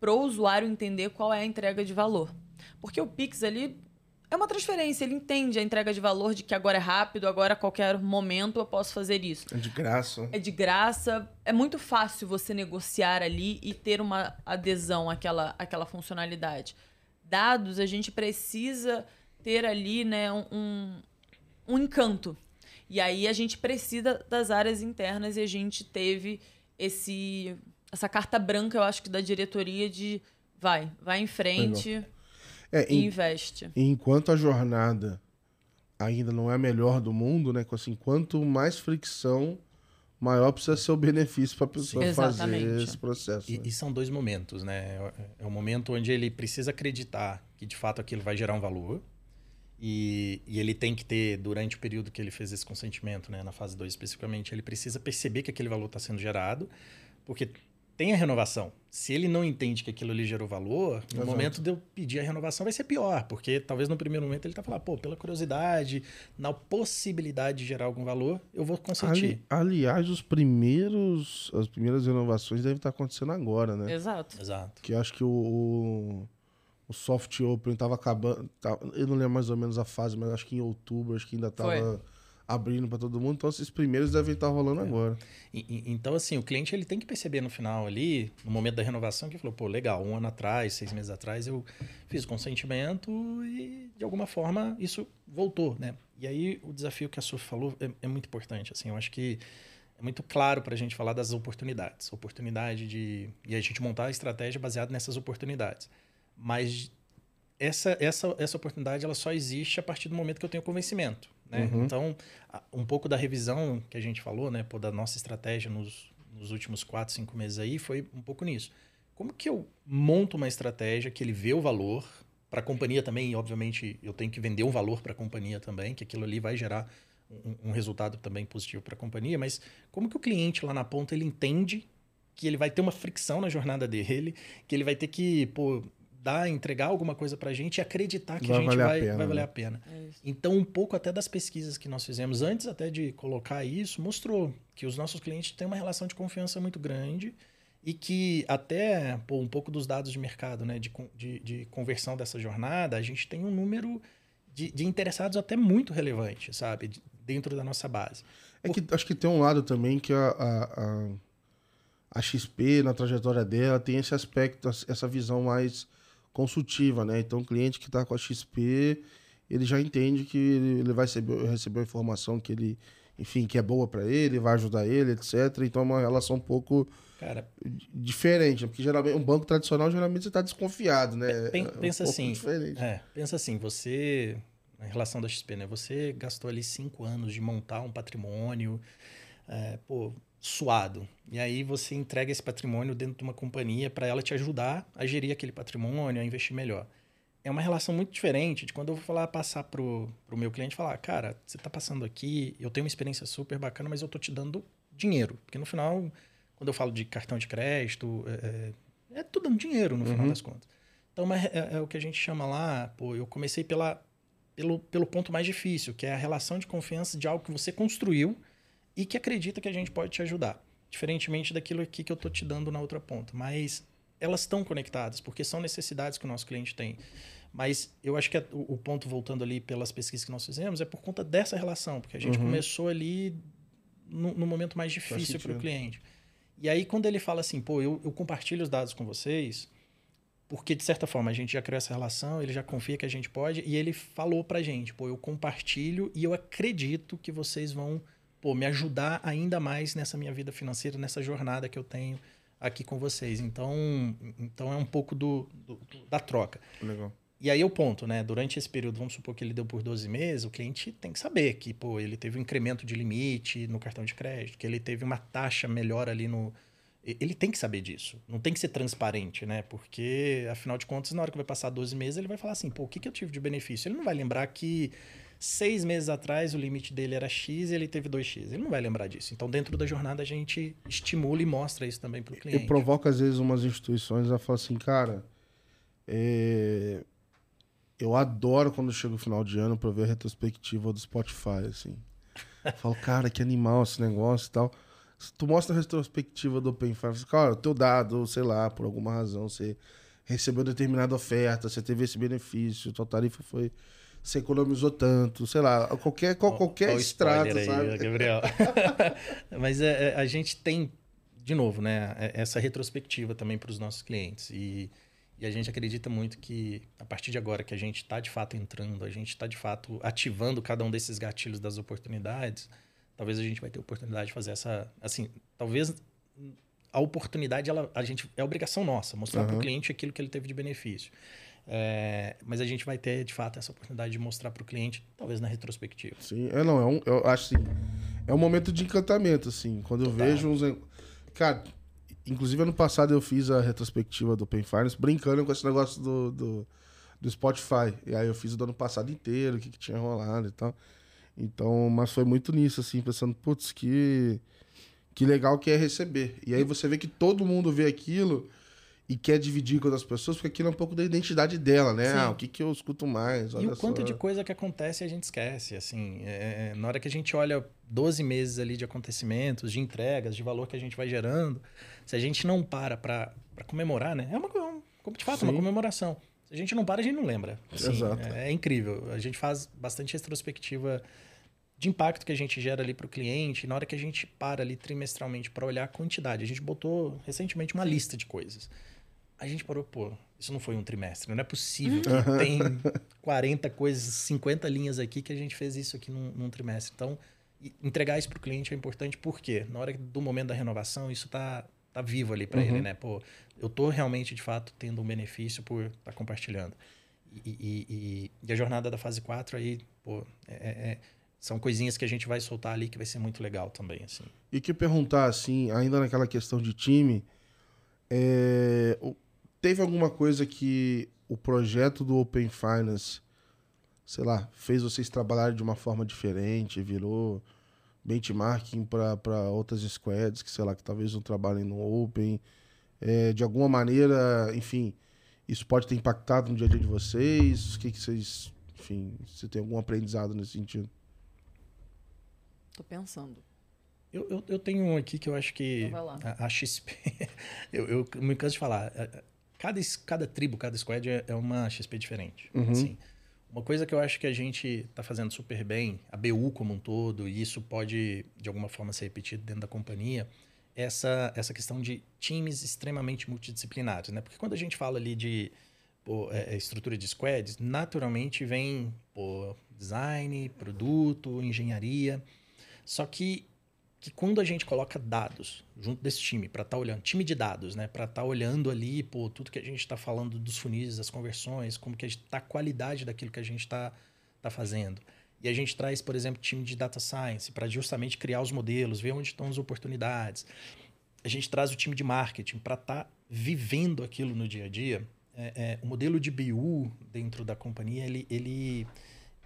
para o usuário entender qual é a entrega de valor. Porque o Pix ali é uma transferência, ele entende a entrega de valor de que agora é rápido, agora a qualquer momento eu posso fazer isso. É de graça. É de graça. É muito fácil você negociar ali e ter uma adesão àquela, àquela funcionalidade. Dados, a gente precisa ter ali né, um, um encanto. E aí a gente precisa das áreas internas e a gente teve esse essa carta branca, eu acho que da diretoria de vai, vai em frente. Legal. É, e investe. Enquanto a jornada ainda não é a melhor do mundo, né? Assim, quanto mais fricção, maior precisa ser o benefício para a pessoa Sim. fazer esse processo. E, né? e, são dois momentos, né? É, é o momento onde ele precisa acreditar que de fato aquilo vai gerar um valor. E, e, ele tem que ter, durante o período que ele fez esse consentimento, né, na fase 2 especificamente, ele precisa perceber que aquele valor está sendo gerado, porque tem a renovação. Se ele não entende que aquilo ali gerou valor, no Exato. momento de eu pedir a renovação vai ser pior, porque talvez no primeiro momento ele está falando, pô, pela curiosidade, na possibilidade de gerar algum valor, eu vou consentir. Ali, aliás, os primeiros, as primeiras renovações devem estar acontecendo agora, né? Exato. Exato. Que acho que o, o Soft Open estava acabando, tava, eu não lembro mais ou menos a fase, mas acho que em outubro, acho que ainda estava abrindo para todo mundo. Então, esses primeiros devem estar rolando é. agora. E, então, assim, o cliente ele tem que perceber no final ali, no momento da renovação, que falou, pô, legal, um ano atrás, seis meses atrás, eu fiz o consentimento e, de alguma forma, isso voltou, né? E aí, o desafio que a Sophie falou é, é muito importante, assim, eu acho que é muito claro para a gente falar das oportunidades. Oportunidade de... E a gente montar a estratégia baseada nessas oportunidades. Mas essa, essa, essa oportunidade ela só existe a partir do momento que eu tenho convencimento. Né? Uhum. Então, um pouco da revisão que a gente falou, né, pô, da nossa estratégia nos, nos últimos quatro, cinco meses aí, foi um pouco nisso. Como que eu monto uma estratégia que ele vê o valor para a companhia também, e obviamente eu tenho que vender um valor para a companhia também, que aquilo ali vai gerar um, um resultado também positivo para a companhia, mas como que o cliente lá na ponta ele entende que ele vai ter uma fricção na jornada dele, que ele vai ter que pô, dar, entregar alguma coisa para a gente e acreditar que vai a gente vai, pena, vai valer né? a pena. É. Então, um pouco até das pesquisas que nós fizemos antes até de colocar isso, mostrou que os nossos clientes têm uma relação de confiança muito grande e que até pô, um pouco dos dados de mercado, né, de, de, de conversão dessa jornada, a gente tem um número de, de interessados até muito relevante, sabe, dentro da nossa base. É que acho que tem um lado também que a, a, a, a XP, na trajetória dela, tem esse aspecto, essa visão mais consultiva, né? Então, o cliente que está com a XP, ele já entende que ele vai receber, receber a informação que ele, enfim, que é boa para ele, vai ajudar ele, etc. Então, é uma relação um pouco Cara, diferente, porque geralmente um banco tradicional geralmente você está desconfiado, né? Pensa é um assim, é, pensa assim, você em relação da XP, né? Você gastou ali cinco anos de montar um patrimônio, é, pô, suado. E aí você entrega esse patrimônio dentro de uma companhia para ela te ajudar a gerir aquele patrimônio, a investir melhor. É uma relação muito diferente de quando eu vou falar passar pro, pro meu cliente falar, cara, você está passando aqui, eu tenho uma experiência super bacana, mas eu tô te dando dinheiro, porque no final, quando eu falo de cartão de crédito, é, é, tudo dando dinheiro no final uhum. das contas. Então é, é, é, o que a gente chama lá, pô, eu comecei pela pelo, pelo ponto mais difícil, que é a relação de confiança de algo que você construiu e que acredita que a gente pode te ajudar. Diferentemente daquilo aqui que eu estou te dando na outra ponta. Mas elas estão conectadas, porque são necessidades que o nosso cliente tem. Mas eu acho que o, o, ponto, voltando ali pelas pesquisas que nós fizemos, é por conta dessa relação, porque a gente uhum. começou ali no, no, momento mais difícil para o cliente. E aí, quando ele fala assim, pô, eu, eu compartilho os dados com vocês, porque, de certa forma, a gente já criou essa relação, ele já confia que a gente pode, e ele falou pra gente, pô, eu compartilho e eu acredito que vocês vão, pô, me ajudar ainda mais nessa minha vida financeira, nessa jornada que eu tenho aqui com vocês. Então, então é um pouco do, do da troca. Legal. E aí o ponto, né? Durante esse período, vamos supor que ele deu por 12 meses, o cliente tem que saber que, pô, ele teve um incremento de limite no cartão de crédito, que ele teve uma taxa melhor ali no, ele tem que saber disso. Não tem que ser transparente, né? Porque, afinal de contas, na hora que vai passar 12 meses, ele vai falar assim: pô, o que, que eu tive de benefício? Ele não vai lembrar que seis meses atrás o limite dele era X e ele teve 2X. Ele não vai lembrar disso. Então, dentro da jornada, a gente estimula e mostra isso também para o cliente. E provoca, às vezes, umas instituições a falar assim: cara, é... eu adoro quando chega o final de ano para ver a retrospectiva do Spotify, assim. Eu falo, cara, que animal esse negócio e tal tu mostra a retrospectiva do Open Five, cara, o teu dado, sei lá, por alguma razão, você recebeu determinada oferta, você teve esse benefício, tua tarifa foi. Você economizou tanto, sei lá, qualquer, qual, qualquer extrato, aí, sabe? Gabriel. [LAUGHS] [LAUGHS] Mas é, é, a gente tem, de novo, né, é, essa retrospectiva também para os nossos clientes. E, e a gente acredita muito que, a partir de agora que a gente está de fato entrando, a gente está de fato ativando cada um desses gatilhos das oportunidades, talvez a gente vai ter oportunidade de fazer essa, assim, talvez a oportunidade ela a gente é obrigação nossa mostrar uhum. para o cliente aquilo que ele teve de benefício. É, mas a gente vai ter de fato essa oportunidade de mostrar para o cliente, talvez na retrospectiva. Sim, é não, é um, eu acho assim, é um momento de encantamento assim, quando Total. eu vejo uns cara, inclusive ano passado eu fiz a retrospectiva do Pen Finance brincando com esse negócio do, do, do Spotify. E aí eu fiz o do ano passado inteiro, o que, que tinha rolado e tal. Então, mas foi muito nisso, assim, pensando, putz, que, que legal que é receber. E aí você vê que todo mundo vê aquilo e quer dividir com outras pessoas, porque aquilo é um pouco da identidade dela, né? Ah, o que, que eu escuto mais? e o quanto de coisa que acontece a gente esquece, assim. É, é, na hora que a gente olha 12 meses ali de acontecimentos, de entregas, de valor que a gente vai gerando, se a gente não para para comemorar, né? É uma, como de fato, Sim. uma comemoração. Se a gente não para, a gente não lembra. Assim, Exato. É, é, incrível. A gente faz bastante retrospectiva de impacto que a gente gera ali para o cliente. Na hora que a gente para ali trimestralmente para olhar a quantidade, a gente botou recentemente uma lista de coisas. A gente parou, pô, isso não foi um trimestre. Não é possível que tem 40 coisas, 50 linhas aqui que a gente fez isso aqui num, num trimestre. Então, entregar isso para o cliente é importante porque na hora do momento da renovação, isso está tá vivo ali para uhum. ele, né? Pô, eu tô realmente, de fato, tendo um benefício por estar tá compartilhando. E, e, e, e, a jornada da fase 4 aí, pô, é, é, é, são coisinhas que a gente vai soltar ali que vai ser muito legal também, assim. E que perguntar, assim, ainda naquela questão de time, é, teve alguma coisa que o projeto do Open Finance, sei lá, fez vocês trabalharem de uma forma diferente, virou benchmarking para outras squads que, sei lá, que talvez não trabalhem no Open, é, de alguma maneira, enfim, isso pode ter impactado no dia a dia de vocês? O que, que vocês enfim, se tem algum aprendizado nesse sentido. Tô pensando. Eu, eu, eu tenho um aqui que eu acho que Então vai lá. a, a XP. [LAUGHS] eu, eu me canso de falar. é, é, Cada, cada tribo, cada squad é, é uma XP diferente. Uhum. Assim, uma coisa que eu acho que a gente está fazendo super bem, a BU como um todo, e isso pode de alguma forma ser repetido dentro da companhia, é essa, essa questão de times extremamente multidisciplinares. Né? Porque quando a gente fala ali de pô, é, é, estrutura de squads, naturalmente vem pô, design, produto, engenharia. Só que, que quando a gente coloca dados junto desse time, para estar olhando, time de dados, né? Para estar olhando ali, pô, tudo que a gente está falando dos funis, das conversões, como que está a qualidade daquilo que a gente está tá fazendo. E a gente traz, por exemplo, time de data science para justamente criar os modelos, ver onde estão as oportunidades. A gente traz o time de marketing para estar vivendo aquilo no dia a dia. É, é, o modelo de BU dentro da companhia, ele, ele,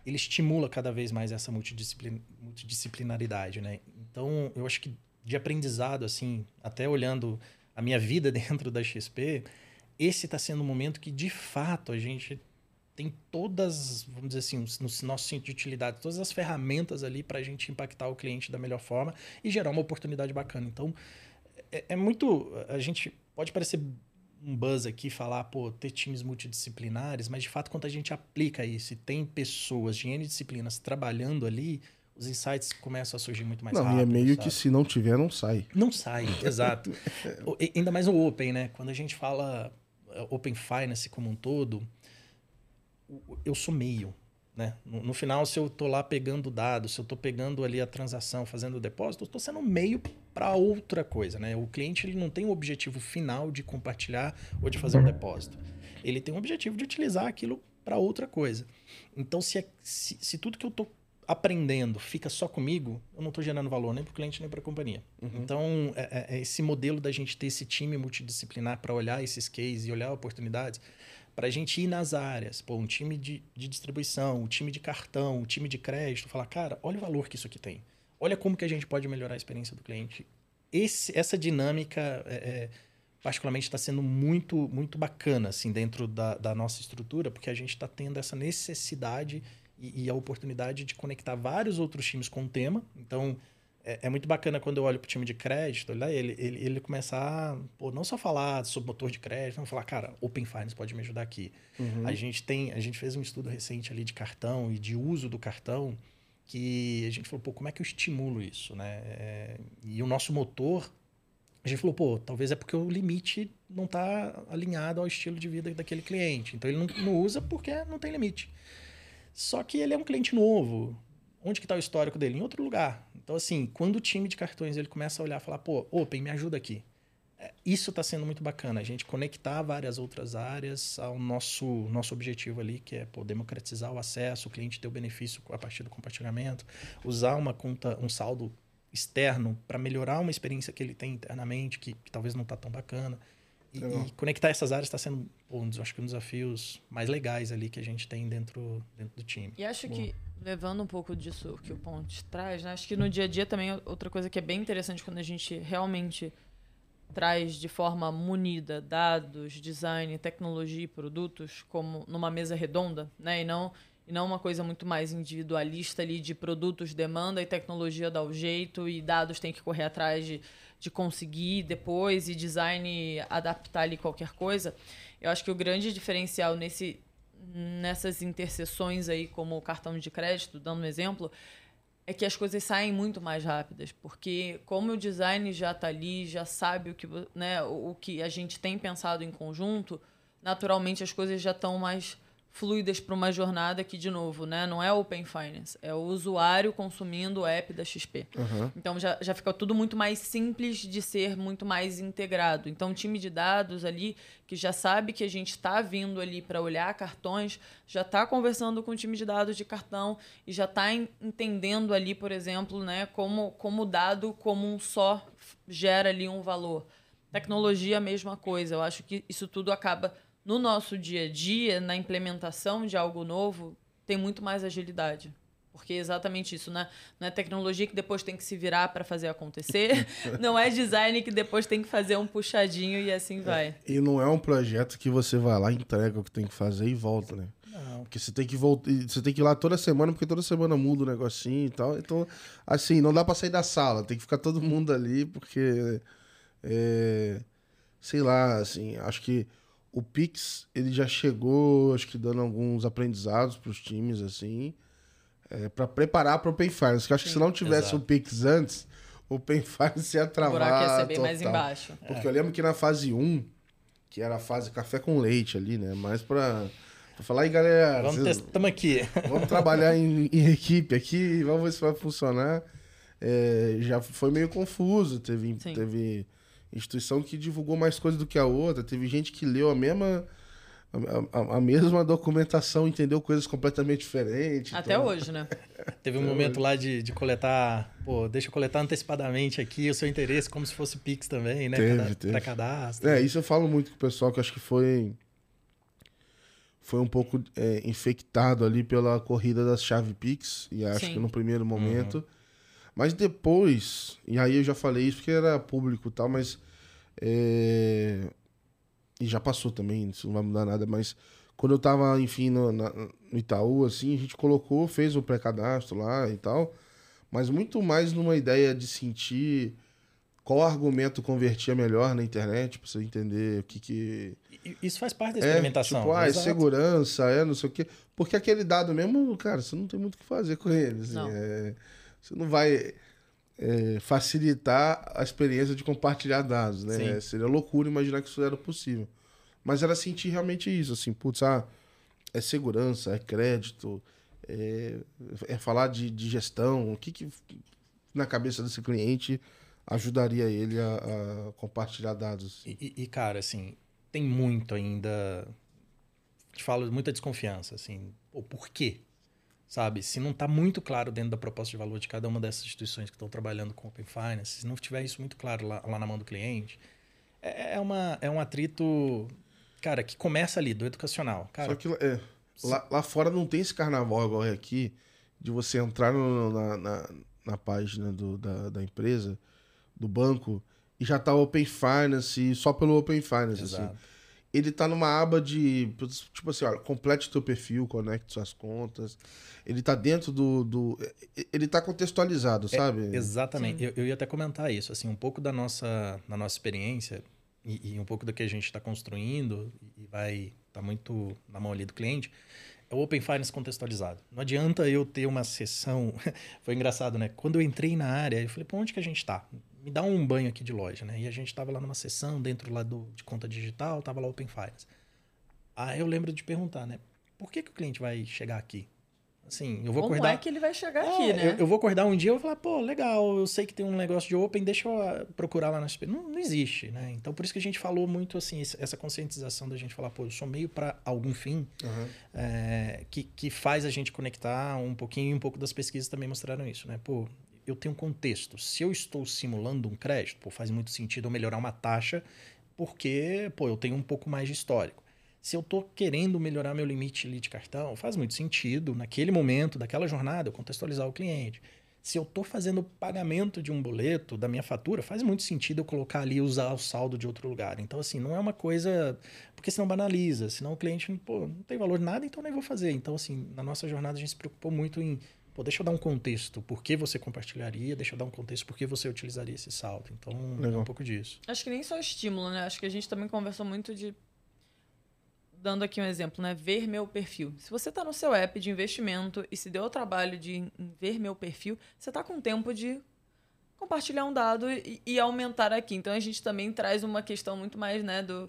ele estimula cada vez mais essa multidisciplin, multidisciplinaridade, né? Então, eu acho que de aprendizado, assim, até olhando a minha vida [LAUGHS] dentro da XP, esse está sendo um momento que, de fato, a gente tem todas, vamos dizer assim, no nosso centro de utilidade, todas as ferramentas ali para a gente impactar o cliente da melhor forma e gerar uma oportunidade bacana. Então, é, é muito. A gente pode parecer um buzz aqui falar, pô, ter times multidisciplinares, mas de fato, quando a gente aplica isso e tem pessoas de N disciplinas trabalhando ali, os insights começam a surgir muito mais não, rápido. e é meio sabe? que se não tiver, não sai. Não sai, exato. [LAUGHS] Ainda mais o Open, né? Quando a gente fala eh, Open Finance como um todo, eu sou meio. Né? No, no final, se eu tô lá pegando dados, se eu tô pegando ali a transação, fazendo o depósito, eu tô sendo meio para outra coisa. Né? O cliente ele não tem o objetivo final de compartilhar ou de fazer um depósito. Ele tem o objetivo de utilizar aquilo para outra coisa. Então, se, é- se, se tudo que eu tô aprendendo fica só comigo, eu não estou gerando valor nem para o cliente nem para a companhia. Então, é, é- é esse modelo da gente ter esse time multidisciplinar para olhar esses cases e olhar oportunidades, para a gente ir nas áreas, pô, um time de, de distribuição, um time de cartão, um time de crédito, falar, cara, olha o valor que isso aqui tem. Olha como que a gente pode melhorar a experiência do cliente. Esse, essa dinâmica, é, é, particularmente, está sendo muito, muito bacana assim, dentro da, da nossa estrutura, porque a gente está tendo essa necessidade e, e a oportunidade de conectar vários outros times com o tema. Então, é, é muito bacana quando eu olho para o time de crédito, olha, ele, ele, ele começar pô, não só falar sobre motor de crédito, mas falar, cara, Open Finance pode me ajudar aqui. A gente tem, a gente fez um estudo recente ali de cartão e de uso do cartão que a gente falou, pô, como é que eu estimulo isso, né? É, e o nosso motor, a gente falou, pô, talvez é porque o limite não está alinhado ao estilo de vida daquele cliente. Então ele não, não usa porque não tem limite. Só que ele é um cliente novo. Onde que está o histórico dele? Em outro lugar. Então, assim, quando o time de cartões ele começa a olhar e falar, pô, Open, me ajuda aqui. É, Isso está sendo muito bacana, a gente conectar várias outras áreas ao nosso, nosso objetivo ali, que é pô, democratizar o acesso, o cliente ter o benefício a partir do compartilhamento, usar uma conta, um saldo externo para melhorar uma experiência que ele tem internamente, que, que talvez não está tão bacana. E, Legal. e conectar essas áreas está sendo, um dos, acho que um dos desafios mais legais ali que a gente tem dentro, dentro do time. E acho que, levando um pouco disso que o Ponte traz, né? Acho que no dia a dia também, outra coisa que é bem interessante quando a gente realmente traz de forma munida dados, design, tecnologia e produtos como numa mesa redonda, né? E não, e não uma coisa muito mais individualista ali de produtos, demanda e tecnologia dá o jeito e dados tem que correr atrás de, de conseguir depois e design adaptar ali qualquer coisa. Eu acho que o grande diferencial nesse nessas interseções aí, como o cartão de crédito, dando um exemplo, é que as coisas saem muito mais rápidas, porque como o design já está ali, já sabe o que, né, o que a gente tem pensado em conjunto, naturalmente as coisas já estão mais fluidas para uma jornada que, de novo, né, não é Open Finance, é o usuário consumindo o app da XP. Aham. Então já, já fica tudo muito mais simples de ser muito mais integrado. Então, o time de dados ali, que já sabe que a gente está vindo ali para olhar cartões, já está conversando com o time de dados de cartão e já está entendendo ali, por exemplo, né, como, como o dado como um só gera ali um valor. Tecnologia, a mesma coisa. Eu acho que isso tudo acaba no nosso dia a dia, na implementação de algo novo, tem muito mais agilidade. Porque é exatamente isso, né? Não é tecnologia que depois tem que se virar para fazer acontecer, [LAUGHS] não é design que depois tem que fazer um puxadinho e assim vai. E não é um projeto que você vai lá, entrega o que tem que fazer e volta, né? Não. Porque você tem que voltar. Você tem que ir lá toda semana, porque toda semana muda o negocinho e tal. Então, assim, não dá pra sair da sala. Tem que ficar todo mundo ali, porque. é, sei lá, assim, acho que o Pix, ele já chegou, acho que dando alguns aprendizados pros times, assim, é, para preparar para o Open Finance. Que eu acho que se não tivesse Exato. o Pix antes, o Open Finance ia O travar. buraco ia ser bem mais total. embaixo. Porque eu lembro que na fase 1, que era a fase café com leite ali, né? Mais pra, pra falar, aí galera, Vamos aqui. vamos trabalhar em, em equipe aqui, vamos ver se vai funcionar. É, já foi meio confuso, teve, Sim. teve instituição que divulgou mais coisas do que a outra, teve gente que leu a mesma. A, a- a mesma documentação entendeu coisas completamente diferentes. Até então- hoje, né? [LAUGHS] Teve um momento lá de, de coletar, pô, deixa eu coletar antecipadamente aqui o seu interesse, como se fosse Pix também, né? Teve, Cada- teve. Pra cadastro. É, isso eu falo muito com o pessoal, que acho que foi. Foi um pouco é, infectado ali pela corrida das chave Pix, e acho Sim. que no primeiro momento. Mas depois, e aí eu já falei isso porque era público e tal, mas. é, e já passou também, isso não vai mudar nada, mas quando eu tava, enfim, no, na- no Itaú, assim, a gente colocou, fez o pré-cadastro lá e tal, mas muito mais numa ideia de sentir qual argumento convertia melhor na internet, pra você entender o que que... Isso faz parte da É, experimentação. tipo, ah, é segurança, é não sei o quê. Porque aquele dado mesmo, cara, você não tem muito o que fazer com ele. assim, Não. é, você não vai é, facilitar a experiência de compartilhar dados, né? Sim. Seria loucura imaginar que isso era possível. Mas era sentir realmente isso, assim, putz, ah, é segurança, é crédito, é, é falar de, de gestão, o que que na cabeça desse cliente ajudaria ele a, a compartilhar dados. E, e- cara, assim, tem muito ainda. Te falo, muita desconfiança, assim. Pô, por quê? Sabe? Se não está muito claro dentro da proposta de valor de cada uma dessas instituições que estão trabalhando com Open Finance, se não tiver isso muito claro lá, lá na mão do cliente, é, é uma, é um atrito, cara, que começa ali, do educacional. Cara, Só que é, lá, lá fora não tem esse carnaval igual é aqui, de você entrar no- na, na, na página do- da, da empresa, do banco, e já tá Open Finance, só pelo Open Finance. Assim. Ele tá numa aba de, tipo assim, olha, complete teu perfil, conecte suas contas. Ele tá dentro do... do ele tá contextualizado, sabe? Exatamente. Eu, eu ia até comentar isso. Assim, um pouco da nossa, da nossa experiência e, e um pouco do que a gente está construindo e vai estar muito na mão ali do cliente é o Open Finance contextualizado. Não adianta eu ter uma sessão. [LAUGHS] Foi engraçado, né? Quando eu entrei na área, eu falei, pô, onde que a gente está? Me dá um banho aqui de loja, né? E a gente estava lá numa sessão dentro lá do, de conta digital, tava lá Open Finance. Aí eu lembro de perguntar, né? Por que, que o cliente vai chegar aqui? Assim, eu vou Como acordar. é que ele vai chegar É, aqui, né? eu, eu vou acordar um dia e vou falar, pô, legal, eu sei que tem um negócio de open, deixa eu ah, procurar lá na SP. Não, não existe, né? Então, por isso que a gente falou muito, assim, essa conscientização da gente falar, pô, eu sou meio para algum fim, Aham. é, que, que faz a gente conectar um pouquinho, e um pouco das pesquisas também mostraram isso, né? Pô, eu tenho um contexto. Se eu estou simulando um crédito, pô, faz muito sentido eu melhorar uma taxa, porque, pô, eu tenho um pouco mais de histórico. Se eu estou querendo melhorar meu limite de cartão, faz muito sentido, naquele momento, daquela jornada, eu contextualizar o cliente. Se eu estou fazendo pagamento de um boleto da minha fatura, faz muito sentido eu colocar ali usar o saldo de outro lugar. Então, assim, não é uma coisa. Porque senão banaliza, senão o cliente, pô, não tem valor nada, então nem vou fazer. Então, assim, na nossa jornada a gente se preocupou muito em. Pô, deixa eu dar um contexto por que você compartilharia, deixa eu dar um contexto por que você utilizaria esse saldo. Então, é um pouco disso. Acho que nem só estímulo, né? Acho que a gente também conversou muito de. Dando aqui um exemplo, né? Ver meu perfil. Se você está no seu app de investimento e se deu o trabalho de ver meu perfil, você está com tempo de compartilhar um dado e, e aumentar aqui. Então a gente também traz uma questão muito mais, né, do,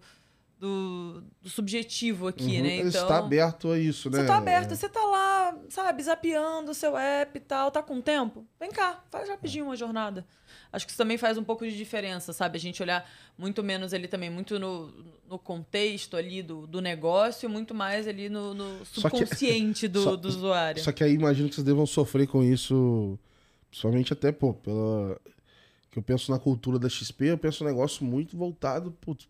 do, do subjetivo aqui, Uhum. né? Ele Então, está aberto a isso, né? você tá aberto, você tá lá, sabe, zapeando o seu app e tal, tá com tempo? Vem cá, faz rapidinho uma jornada. Acho que isso também faz um pouco de diferença, sabe? A gente olhar muito menos ali também, muito no, no contexto ali do, do negócio, muito mais ali no, no Só que- subconsciente do, [LAUGHS] só- do usuário. Só que aí imagino que vocês devam sofrer com isso, principalmente até, pô, pela. Que eu penso na cultura da XP, eu penso um negócio muito voltado putz,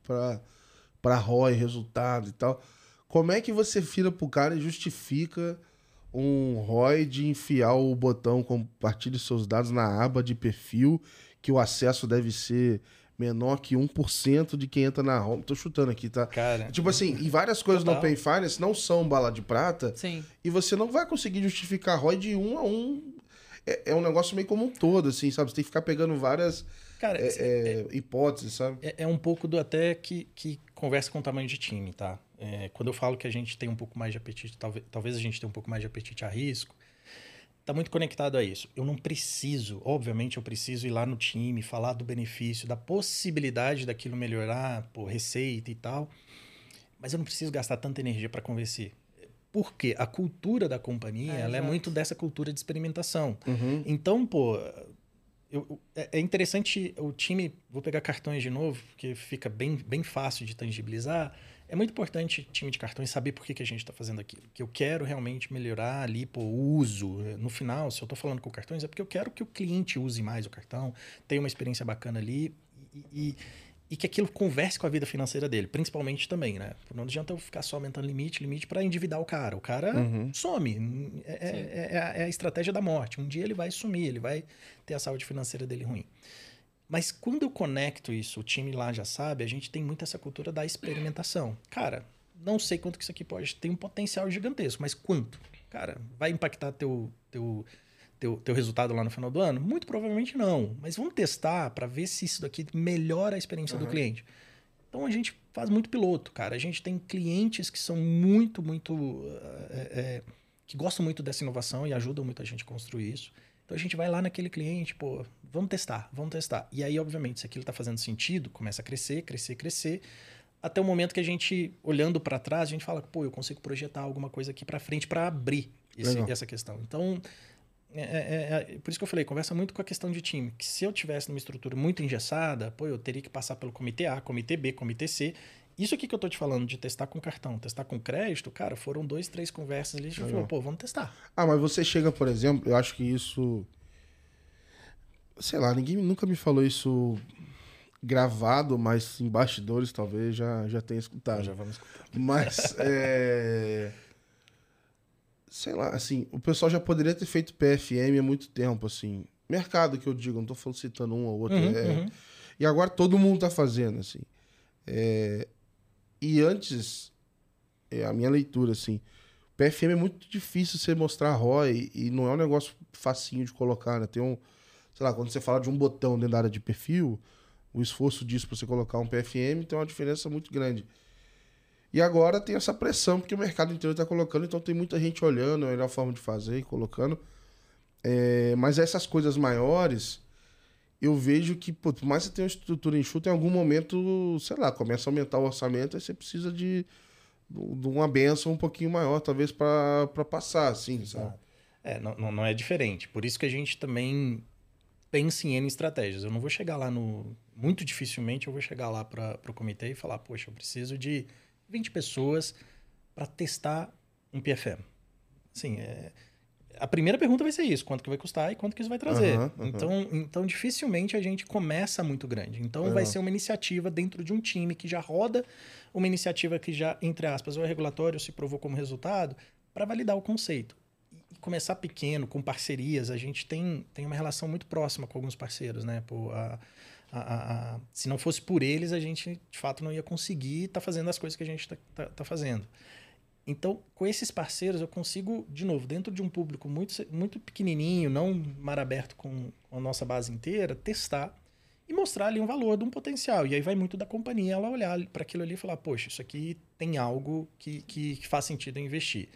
pra ROI, resultado e tal. Como é que você vira pro cara e justifica um ROI de enfiar o botão compartilhe seus dados na aba de perfil, que o acesso deve ser menor que 1% de quem entra na home. Tô chutando aqui, tá? Cara, Tipo assim, e várias coisas Total. no Open Finance não são bala de prata Sim. e você não vai conseguir justificar ROI de um a um. É, é um negócio meio como um todo, assim, sabe? Você tem que ficar pegando várias cara, é, é, hipóteses, sabe? É, é um pouco do até que, que conversa com o tamanho de time, tá? É, quando eu falo que a gente tem um pouco mais de apetite, talvez, talvez a gente tenha um pouco mais de apetite a risco, tá muito conectado a isso. Eu não preciso, obviamente eu preciso ir lá no time, falar do benefício, da possibilidade daquilo melhorar, pô, receita e tal, mas eu não preciso gastar tanta energia para convencer. Porque a cultura da companhia, É, ela é muito dessa cultura de experimentação. Uhum. Então, pô, eu- é é interessante o time. Vou pegar cartões de novo, porque fica bem, bem fácil de tangibilizar. É muito importante, time de cartões, saber por que, que a gente está fazendo aquilo. Que eu quero realmente melhorar ali, o uso. No final, se eu estou falando com cartões, é porque eu quero que o cliente use mais o cartão, tenha uma experiência bacana ali e, e, e que aquilo converse com a vida financeira dele, principalmente também, né? Não adianta eu ficar só aumentando limite, limite para endividar o cara. O cara Uhum. some. É, é- é a- é a estratégia da morte. Um dia ele vai sumir, ele vai ter a saúde financeira dele ruim. Mas quando eu conecto isso, o time lá já sabe, a gente tem muito essa cultura da experimentação. Cara, não sei quanto que isso aqui pode ter um potencial gigantesco, mas quanto? Cara, vai impactar teu, teu, teu, teu resultado lá no final do ano? Muito provavelmente não. Mas vamos testar para ver se isso daqui melhora a experiência do Uhum. cliente. Então a gente faz muito piloto, cara. A gente tem clientes que são muito, muito. é, é, que gostam muito dessa inovação e ajudam muito a gente a construir isso. Então a gente vai lá naquele cliente, pô, vamos testar, vamos testar. E aí, obviamente, se aquilo está fazendo sentido, começa a crescer, crescer, crescer, até o momento que a gente, olhando para trás, a gente fala, pô, eu consigo projetar alguma coisa aqui para frente para abrir esse- essa questão. Então, é, é- é- por isso que eu falei, conversa muito com a questão de time. Que se eu tivesse numa estrutura muito engessada, pô, eu teria que passar pelo comitê A, comitê B, comitê C. Isso aqui que eu tô te falando de testar com cartão, testar com crédito, cara, foram dois, três conversas ali. A gente falou, pô, vamos testar. Ah, mas você chega, por exemplo, eu acho que isso. Sei lá, ninguém nunca me falou isso gravado, mas em bastidores talvez já, já tenha escutado. já vamos escutar. Mas, [LAUGHS] é... Sei lá, assim, o pessoal já poderia ter feito PFM há muito tempo, assim. Mercado que eu digo, não tô falando citando um ou outro. Uhum, é... uhum. E agora todo mundo tá fazendo, assim. É, E antes, é a minha leitura, assim, PFM é muito difícil você mostrar ROI e não é um negócio facinho de colocar, né? Tem um, sei lá, quando você fala de um botão dentro da área de perfil, o esforço disso para você colocar um PFM tem uma diferença muito grande. E agora tem essa pressão, porque o mercado inteiro está colocando, então tem muita gente olhando a melhor forma de fazer e colocando. É, mas essas coisas maiores, eu vejo que, por mais que você tenha uma estrutura enxuta, em algum momento, sei lá, começa a aumentar o orçamento, aí você precisa de, de uma benção um pouquinho maior, talvez, para passar, assim, sabe? É, não, não, não é diferente. Por isso que a gente também pensa em N estratégias. Eu não vou chegar lá no. Muito dificilmente eu vou chegar lá para o comitê e falar, poxa, eu preciso de 20 pessoas para testar um PFM. Assim, é, a primeira pergunta vai ser isso: quanto que vai custar e quanto que isso vai trazer. Aham, aham. Então, então, dificilmente a gente começa muito grande. Então, vai Legal. ser uma iniciativa dentro de um time que já roda, uma iniciativa que já, entre aspas, o regulatório se provou como resultado, para validar o conceito. E começar pequeno, com parcerias. A gente tem, tem uma relação muito próxima com alguns parceiros, né? Pô, a, a- a- se não fosse por eles, a gente de fato não ia conseguir estar fazendo as coisas que a gente está fazendo. Então, com esses parceiros, eu consigo, de novo, dentro de um público muito, muito pequenininho, não mar aberto com a nossa base inteira, testar e mostrar ali um valor de um potencial. E aí vai muito da companhia ela olhar para aquilo ali e falar: poxa, isso aqui tem algo que, que, que faz sentido eu investir.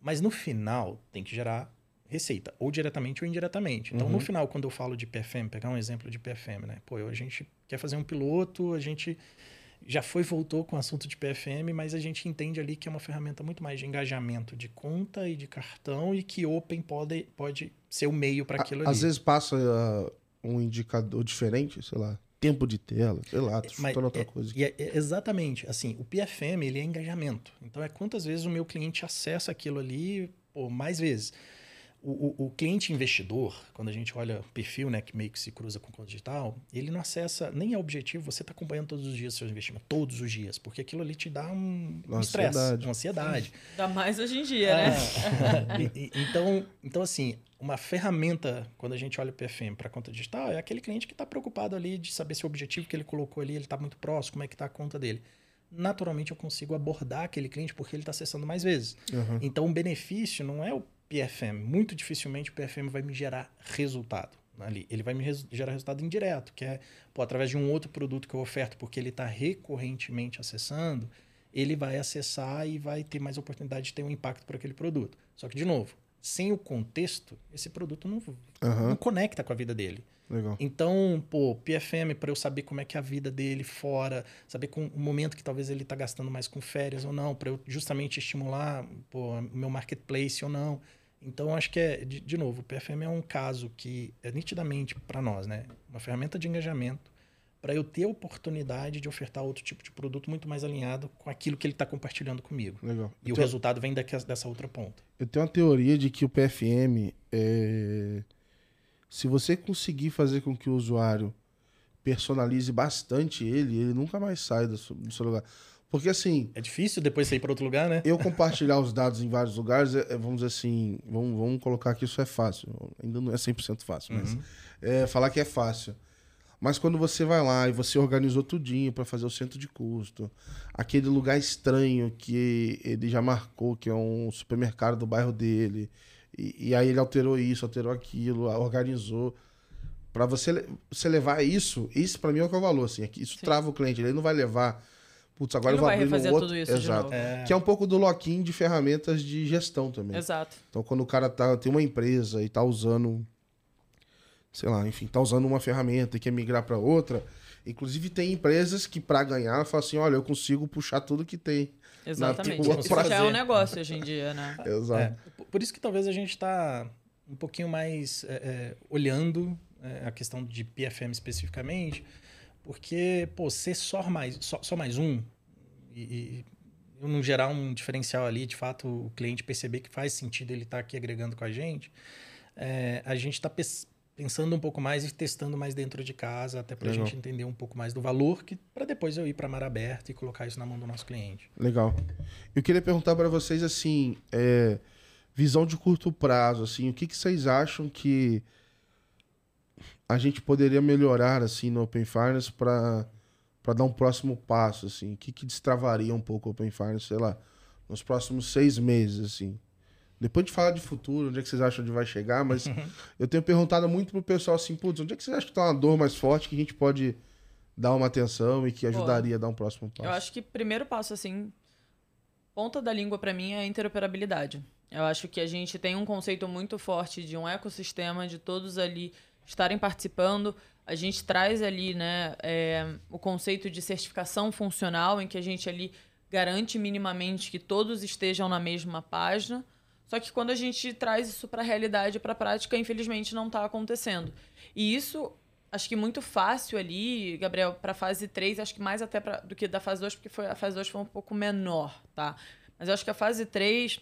Mas no final, tem que gerar receita, ou diretamente ou indiretamente. Então, no Uhum. final, quando eu falo de PFM, pegar um exemplo de PFM, né? Pô, a gente quer fazer um piloto, a gente já foi voltou com o assunto de PFM, mas a gente entende ali que é uma ferramenta muito mais de engajamento de conta e de cartão e que Open pode, pode ser o meio para aquilo ali. Às vezes passa ah, um indicador diferente, sei lá, tempo de tela, sei lá, tô Mas chutando outra é- coisa. é- é exatamente, assim, o PFM ele é engajamento. Então é quantas vezes o meu cliente acessa aquilo ali, pô, mais vezes. O, o- o cliente investidor, quando a gente olha o perfil, né, que meio que se cruza com o conta digital, ele não acessa, nem é objetivo você estar acompanhando todos os dias seus investimentos, todos os dias, porque aquilo ali te dá um Uma estresse, ansiedade. uma ansiedade. [LAUGHS] Ainda mais hoje em dia, né? É. [LAUGHS] E- e- então, então, assim, uma ferramenta, quando a gente olha o PFM para conta digital, é aquele cliente que está preocupado ali de saber se o objetivo que ele colocou ali ele está muito próximo, como é que está a conta dele. Naturalmente eu consigo abordar aquele cliente porque ele está acessando mais vezes. Uhum. Então o benefício não é o PFM. Muito dificilmente o PFM vai me gerar resultado ali. Ele vai me res gerar resultado indireto, que é pô, através de um outro produto que eu oferto, porque ele está recorrentemente acessando, ele vai acessar e vai ter mais oportunidade de ter um impacto para aquele produto. Só que, de novo, sem o contexto, esse produto não, Uhum. não conecta com a vida dele. Legal. Então, pô, PFM para eu saber como é que é a vida dele fora, saber com o momento que talvez ele está gastando mais com férias ou não, para eu justamente estimular pô, o meu marketplace ou não. Então, acho que é, de, de novo, o PFM é um caso que é nitidamente para nós, né? Uma ferramenta de engajamento para eu ter a oportunidade de ofertar outro tipo de produto muito mais alinhado com aquilo que ele está compartilhando comigo. Legal. E Eu o tenho- resultado vem daqui- dessa outra ponta. Eu tenho uma teoria de que o PFM é. Se você conseguir fazer com que o usuário personalize bastante ele, ele nunca mais sai do seu, do seu lugar. Porque assim, É difícil depois sair para outro lugar, né? eu compartilhar os dados em vários lugares, é- é, vamos dizer assim, vamos, vamos colocar que isso é fácil. Ainda não é 100% fácil, mas Uhum. é, falar que é fácil. Mas quando você vai lá e você organizou tudinho para fazer o centro de custo, aquele lugar estranho que ele já marcou, que é um supermercado do bairro dele, e, e aí ele alterou isso, alterou aquilo, organizou. Para você, você levar isso, isso para mim é o que é o valor, assim, é que isso Sim. trava o cliente, ele não vai levar, putz, agora Ele eu vou vai abrir no refazer outro, tudo isso de exato. novo. É, Que é um pouco do lock-in de ferramentas de gestão também. Exato. Então, quando o cara tá, tem uma empresa e tá usando, sei lá, enfim, tá usando uma ferramenta e quer migrar para outra, inclusive tem empresas que para ganhar falam assim, olha, eu consigo puxar tudo que tem. Exatamente. tua [LAUGHS] Isso já é um negócio hoje em dia, né? [LAUGHS] Exato. É, por- por isso que talvez a gente está um pouquinho mais é, é, olhando é, a questão de PFM especificamente, porque, pô, ser só mais, só, só mais um e, e eu não gerar um diferencial ali, de fato, o cliente perceber que faz sentido ele estar aqui agregando com a gente, é, a gente está pensando um pouco mais e testando mais dentro de casa, até para a gente entender um pouco mais do valor, que para depois eu ir para mar aberta e colocar isso na mão do nosso cliente. Legal. Eu queria perguntar para vocês assim, é, visão de curto prazo, assim, o que, que vocês acham que a gente poderia melhorar assim no Open Finance para para dar um próximo passo, assim, o que, que destravaria um pouco o Open Finance, sei lá, nos próximos seis meses, assim. Depois de falar de futuro, onde é que vocês acham que vai chegar, mas [LAUGHS] eu tenho perguntado muito pro pessoal assim, putz, onde é que vocês acham que tá uma dor mais forte que a gente pode dar uma atenção e que ajudaria a dar um próximo passo? Eu acho que primeiro passo, assim, ponta da língua para mim é a interoperabilidade. Eu acho que a gente tem um conceito muito forte de um ecossistema, de todos ali estarem participando. A gente traz ali, né, é, o conceito de certificação funcional, em que a gente ali garante minimamente que todos estejam na mesma página. Só que quando a gente traz isso para a realidade, para a prática, infelizmente não está acontecendo. E isso, acho que muito fácil ali, Gabriel, para a fase 3, acho que mais até pra, do que da fase 2, porque foi, a fase 2 foi um pouco menor, tá? Mas acho que a fase 3,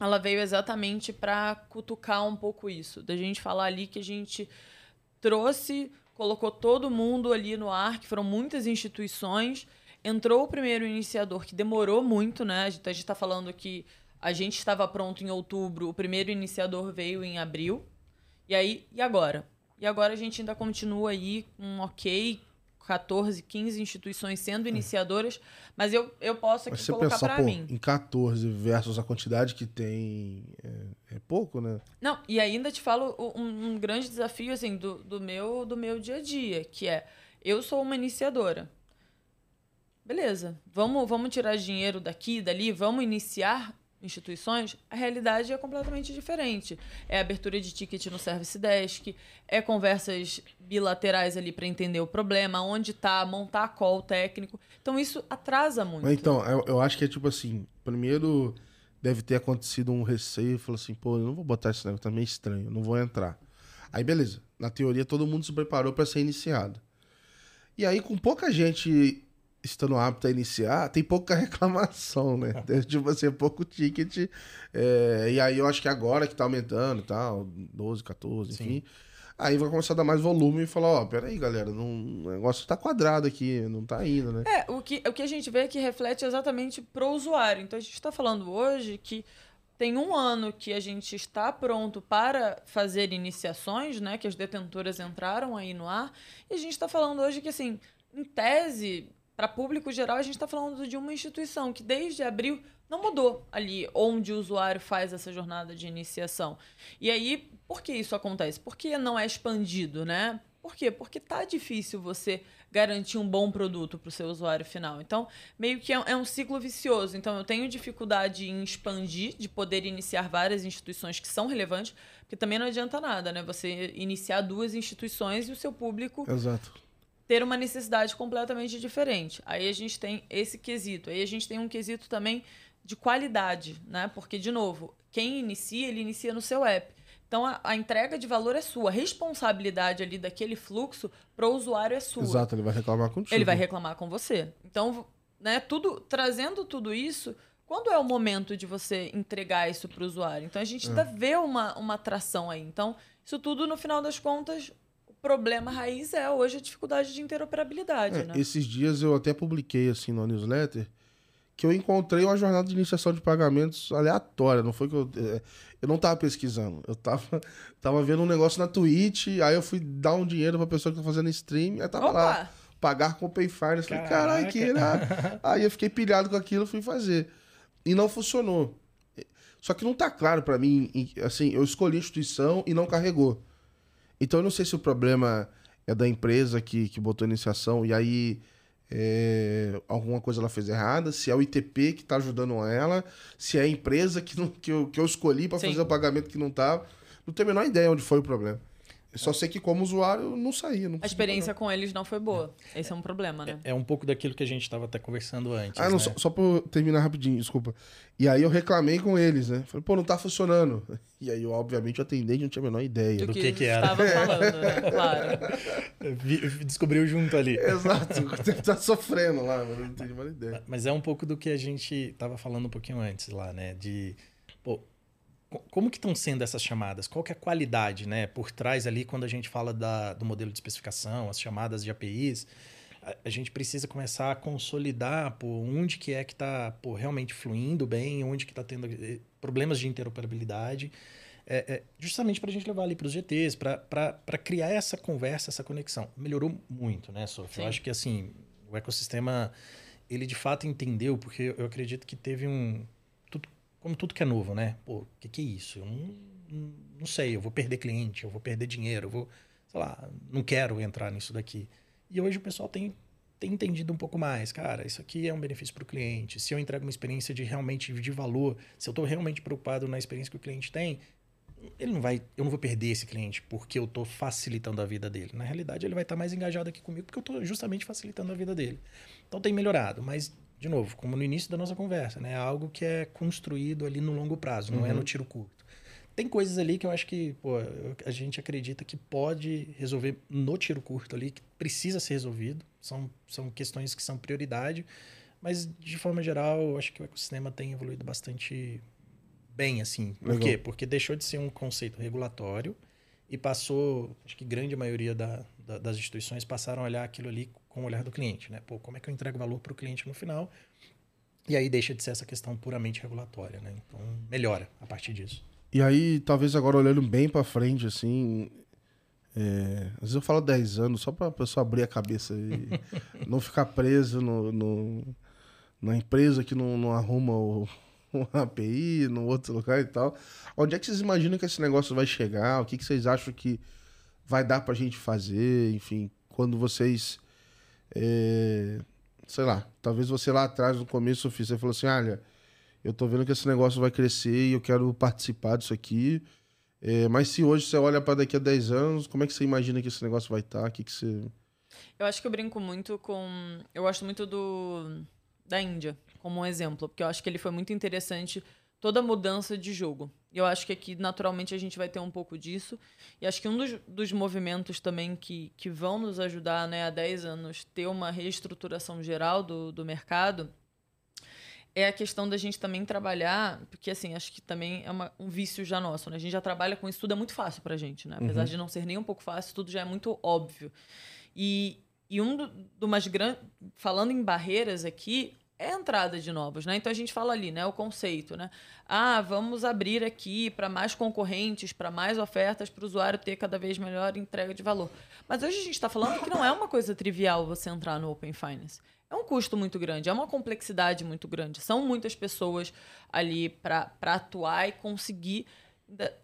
ela veio exatamente para cutucar um pouco isso. Da gente falar ali que a gente trouxe, colocou todo mundo ali no ar, que foram muitas instituições. Entrou o primeiro iniciador, que demorou muito, né? A gente está falando que a gente estava pronto em outubro, o primeiro iniciador veio em abril. E aí, e agora? E agora a gente ainda continua aí um ok, 14, 15 instituições sendo iniciadoras, mas eu, eu posso aqui colocar para mim. em 14 versus a quantidade que tem, é, é pouco, né? Não, e ainda te falo um, um grande desafio assim do, do meu do meu dia a dia, que é eu sou uma iniciadora. Beleza, vamos, vamos tirar dinheiro daqui, dali, vamos iniciar instituições, a realidade é completamente diferente. É abertura de ticket no Service Desk, é conversas bilaterais ali para entender o problema, onde está, montar call técnico. Então isso atrasa muito. Então, eu, eu acho que é tipo assim, primeiro deve ter acontecido um receio, falou assim, pô, eu não vou botar esse negócio, tá meio estranho, não vou entrar. Aí beleza, na teoria todo mundo se preparou para ser iniciado. E aí com pouca gente estando apto a iniciar, tem pouca [LAUGHS] reclamação, né? Tem, tipo assim, pouco ticket. é, e aí eu acho que agora que tá aumentando e tal, 12, 14, Sim. enfim. Aí vai começar a dar mais volume e falar, ó, peraí, galera, não, o negócio tá quadrado aqui, não tá indo, né? É, o que, o que a gente vê é que reflete exatamente pro usuário. Então a gente está falando hoje que tem um ano que a gente está pronto para fazer iniciações, né? Que as detentoras entraram aí no ar. E a gente está falando hoje que, assim, em tese, para público geral, a gente está falando de uma instituição que desde abril não mudou ali onde o usuário faz essa jornada de iniciação. E aí, por que isso acontece? Por que não é expandido, né? Por quê? Porque tá difícil você garantir um bom produto para o seu usuário final. Então, meio que é, é, um ciclo vicioso. Então, eu tenho dificuldade em expandir, de poder iniciar várias instituições que são relevantes, porque também não adianta nada, né? Você iniciar duas instituições e o seu público Exato. Ter uma necessidade completamente diferente. Aí a gente tem esse quesito. Aí a gente tem um quesito também de qualidade, né? Porque, de novo, quem inicia, ele inicia no seu app. Então a, a, entrega de valor é sua, a responsabilidade ali daquele fluxo para o usuário é sua. Exato, ele vai reclamar contigo. Ele vai reclamar com você. Então, né, tudo trazendo tudo isso, quando é o momento de você entregar isso para o usuário? Então a gente é. vê uma, uma atração aí. Então, isso tudo, no final das contas, problema raiz é hoje a dificuldade de interoperabilidade. É, né? Esses dias eu até publiquei assim no newsletter que eu encontrei uma jornada de iniciação de pagamentos aleatória. Não foi que eu. É, eu não tava pesquisando. Eu tava, [LAUGHS] tava vendo um negócio na Twitch, aí eu fui dar um dinheiro pra pessoa que tá fazendo stream, aí tava Opa! lá. Pagar com o Payfire. Eu falei, caralho, que irado. aí eu fiquei pilhado com aquilo fui fazer. E não funcionou. Só que não tá claro para mim, assim, eu escolhi a instituição e não carregou. Então eu não sei se o problema é da empresa que, que botou a iniciação e aí é, alguma coisa ela fez errada, se é o ITP que está ajudando ela, se é a empresa que, não, que, eu, que eu escolhi para fazer o pagamento que não estava. Não tenho a menor ideia onde foi o problema. Eu só sei que como usuário não saía. Não a experiência com eles não foi boa. Esse é um problema, né? É, é um pouco daquilo que a gente estava até conversando antes. Ah, não, né? só, só para terminar rapidinho, desculpa. E aí eu reclamei com eles, né? Falei, pô, não tá funcionando. [LAUGHS] E aí, obviamente, o atendente não tinha a menor ideia do, do que, que, que era. estava [LAUGHS] falando, né? Claro. Descobriu junto ali. [LAUGHS] Exato. tá sofrendo lá, mas não tenho a menor ideia. Mas é um pouco do que a gente estava falando um pouquinho antes lá, né? De, como que estão sendo essas chamadas? Qual que é a qualidade né, por trás ali quando a gente fala da, do modelo de especificação, as chamadas de APIs? A, a gente precisa começar a consolidar por onde que é que está realmente fluindo bem, onde que está tendo eh, problemas de interoperabilidade, é, é, justamente para a gente levar ali para os GTs, para criar essa conversa, essa conexão. Melhorou muito, né, Sofia? Eu acho que assim, o ecossistema, ele de fato entendeu, porque eu acredito que teve um como tudo que é novo, né? Pô, o que, que é isso? Eu não, não sei, eu vou perder cliente, eu vou perder dinheiro, eu vou, sei lá, não quero entrar nisso daqui. E hoje o pessoal tem, tem entendido um pouco mais. Cara, isso aqui é um benefício para o cliente. Se eu entrego uma experiência de realmente de valor, se eu estou realmente preocupado na experiência que o cliente tem, ele não vai, eu não vou perder esse cliente porque eu estou facilitando a vida dele. Na realidade, ele vai estar tá mais engajado aqui comigo porque eu estou justamente facilitando a vida dele. Então tem melhorado, mas de novo, como no início da nossa conversa, né? É algo que é construído ali no longo prazo, não uhum. é no uhum. tiro curto. Tem coisas ali que eu acho que pô, a gente acredita que pode resolver no tiro curto ali, que precisa ser resolvido. São, são questões que são prioridade, mas de forma geral, eu acho que o ecossistema tem evoluído bastante bem, assim. Por Legal. quê? Porque deixou de ser um conceito regulatório e passou, acho que grande maioria da, da, das instituições passaram a olhar aquilo ali com o olhar do cliente, né? Pô, como é que eu entrego valor para o cliente no final? E aí deixa de ser essa questão puramente regulatória, né? Então melhora a partir disso. E aí, talvez agora olhando bem para frente, assim, é, às vezes eu falo 10 anos só para a pessoa abrir a cabeça e [LAUGHS] não ficar preso no, no, na empresa que não, não arruma o, API, no outro lugar e tal. Onde é que vocês imaginam que esse negócio vai chegar? O que, que vocês acham que vai dar para a gente fazer? Enfim, quando vocês é, sei lá, talvez você lá atrás, no começo, você falou assim: olha, eu tô vendo que esse negócio vai crescer e eu quero participar disso aqui. É, mas se hoje você olha para daqui a 10 anos, como é que você imagina que esse negócio vai estar? Tá? que, que você. Eu acho que eu brinco muito com. Eu gosto muito do da Índia como um exemplo, porque eu acho que ele foi muito interessante toda mudança de jogo. Eu acho que aqui, naturalmente, a gente vai ter um pouco disso. E acho que um dos, dos movimentos também que, que vão nos ajudar né, há 10 anos ter uma reestruturação geral do, do mercado é a questão da gente também trabalhar, porque assim, acho que também é uma, um vício já nosso, né? A gente já trabalha com isso, tudo é muito fácil pra gente, né? Apesar uhum. de não ser nem um pouco fácil, tudo já é muito óbvio. E, e um do, do mais grandes. Falando em barreiras aqui, é entrada de novos, né? Então a gente fala ali, né, o conceito, né? Ah, vamos abrir aqui para mais concorrentes, para mais ofertas, para o usuário ter cada vez melhor entrega de valor. Mas hoje a gente está falando que não é uma coisa trivial você entrar no Open Finance. É um custo muito grande, é uma complexidade muito grande. São muitas pessoas ali para atuar e conseguir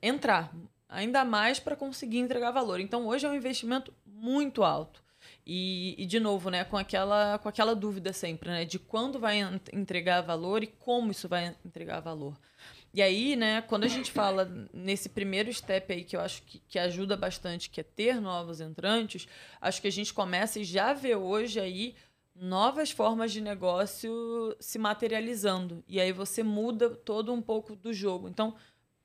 entrar, ainda mais para conseguir entregar valor. Então hoje é um investimento muito alto. E, e, de novo, né, com aquela, com aquela dúvida sempre, né, de quando vai entregar valor e como isso vai entregar valor. E aí, né, quando a gente fala nesse primeiro step aí que eu acho que, que ajuda bastante, que é ter novos entrantes, acho que a gente começa e já vê hoje aí novas formas de negócio se materializando. E aí você muda todo um pouco do jogo. Então,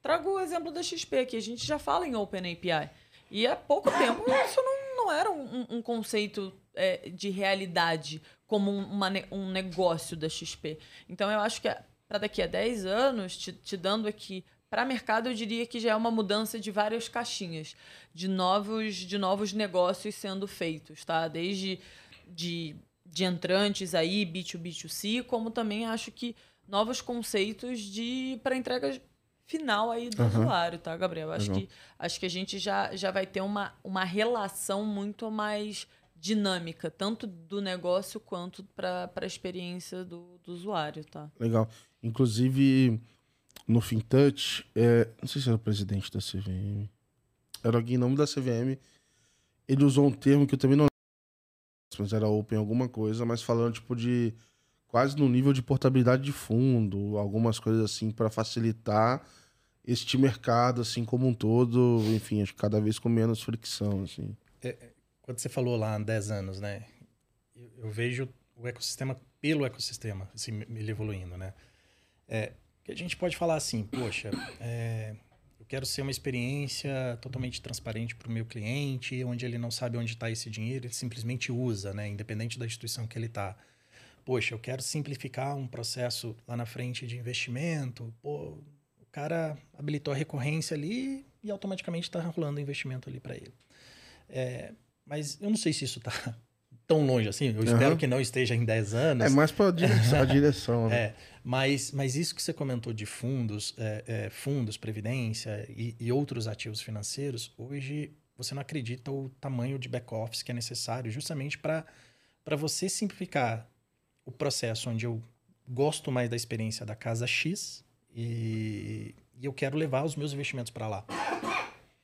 trago o exemplo da XP aqui. A gente já fala em Open API. E há pouco tempo isso não era um, um conceito é, de realidade como um, uma, um negócio da XP. Então, eu acho que para daqui a 10 anos, te, te dando aqui para mercado, eu diria que já é uma mudança de várias caixinhas, de novos, de novos negócios sendo feitos, tá? Desde de, de entrantes aí, B2B2C, como também acho que novos conceitos de para entregas final aí do uhum. usuário, tá, Gabriel? Acho que, acho que a gente já, já vai ter uma, uma relação muito mais dinâmica, tanto do negócio quanto para a experiência do, do usuário, tá? Legal. Inclusive, no FinTouch, é, não sei se era o presidente da CVM, era alguém em nome da CVM, ele usou um termo que eu também não mas era open alguma coisa, mas falando tipo de quase no nível de portabilidade de fundo, algumas coisas assim para facilitar este mercado assim como um todo, enfim, acho que cada vez com menos fricção assim. É, é quando você falou lá há 10 anos, né? Eu, eu, vejo o ecossistema pelo ecossistema, assim, ele evoluindo, né? É, que a gente pode falar assim, poxa, é, eu quero ser uma experiência totalmente transparente para o meu cliente, onde ele não sabe onde está esse dinheiro, ele simplesmente usa, né? Independente da instituição que ele está poxa, eu quero simplificar um processo lá na frente de investimento, pô, cara habilitou a recorrência ali e automaticamente está rolando o investimento ali para ele. É, mas eu não sei se isso está [LAUGHS] tão longe assim, eu uhum. espero que não esteja em 10 anos. É mais para a direção. né? [LAUGHS] É, mas, mas isso que você comentou de fundos, é, é, fundos, previdência e, e outros ativos financeiros, hoje você não acredita o tamanho de back-office que é necessário justamente para você simplificar o processo onde eu gosto mais da experiência da casa X e, e eu quero levar os meus investimentos para lá.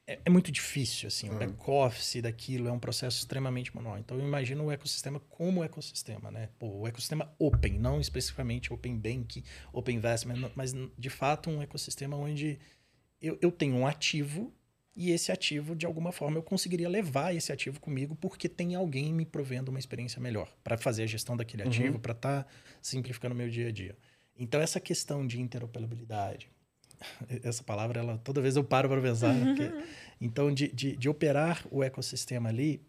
É, é, muito difícil, assim, uhum. o back-office daquilo é um processo extremamente manual. Então, eu imagino o ecossistema como ecossistema, né? Pô, o ecossistema open, não especificamente open bank, open investment, mas de fato um ecossistema onde eu, eu tenho um ativo e esse ativo, de alguma forma, eu conseguiria levar esse ativo comigo porque tem alguém me provendo uma experiência melhor para fazer a gestão daquele uhum. ativo, para estar tá simplificando o meu dia a dia. Então, essa questão de interoperabilidade, [LAUGHS] essa palavra, ela toda vez eu paro para pensar. Né? Porque, então, de, de, de, operar o ecossistema ali,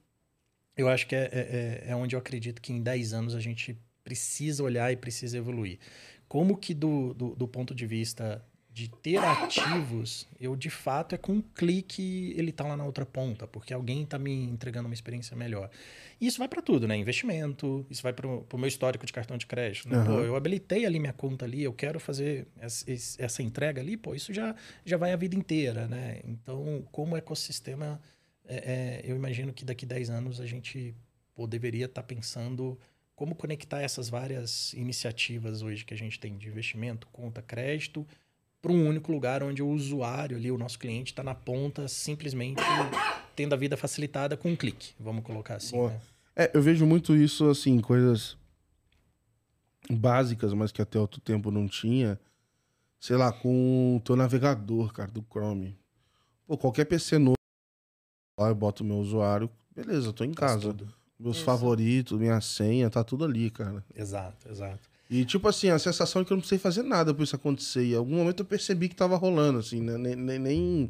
eu acho que é, é, é, é onde eu acredito que em 10 anos a gente precisa olhar e precisa evoluir. Como que do, do, do ponto de vista de ter ativos, eu de fato é com um clique ele tá lá na outra ponta, porque alguém está me entregando uma experiência melhor. E isso vai para tudo, né? Investimento, isso vai para o meu histórico de cartão de crédito. Né? Uhum. Pô, eu habilitei ali minha conta ali, eu quero fazer essa, essa entrega ali, pô, isso já, já vai a vida inteira, né? Então, como ecossistema, é, é, eu imagino que daqui 10 anos a gente pô, deveria estar tá pensando como conectar essas várias iniciativas hoje que a gente tem de investimento, conta, crédito, para um único lugar onde o usuário ali, o nosso cliente, está na ponta, simplesmente tendo a vida facilitada com um clique, vamos colocar assim. Né? É, eu vejo muito isso, assim, coisas básicas, mas que até outro tempo não tinha. Sei lá, com o teu navegador, cara, do Chrome. Pô, qualquer PC novo, lá eu boto o meu usuário, beleza, eu tô em casa. Meus Isso. favoritos, minha senha, tá tudo ali, cara. Exato, exato. E, tipo assim, a sensação é que eu não precisei fazer nada pra isso acontecer. E em algum momento eu percebi que tava rolando, assim, né? Nem. nem, nem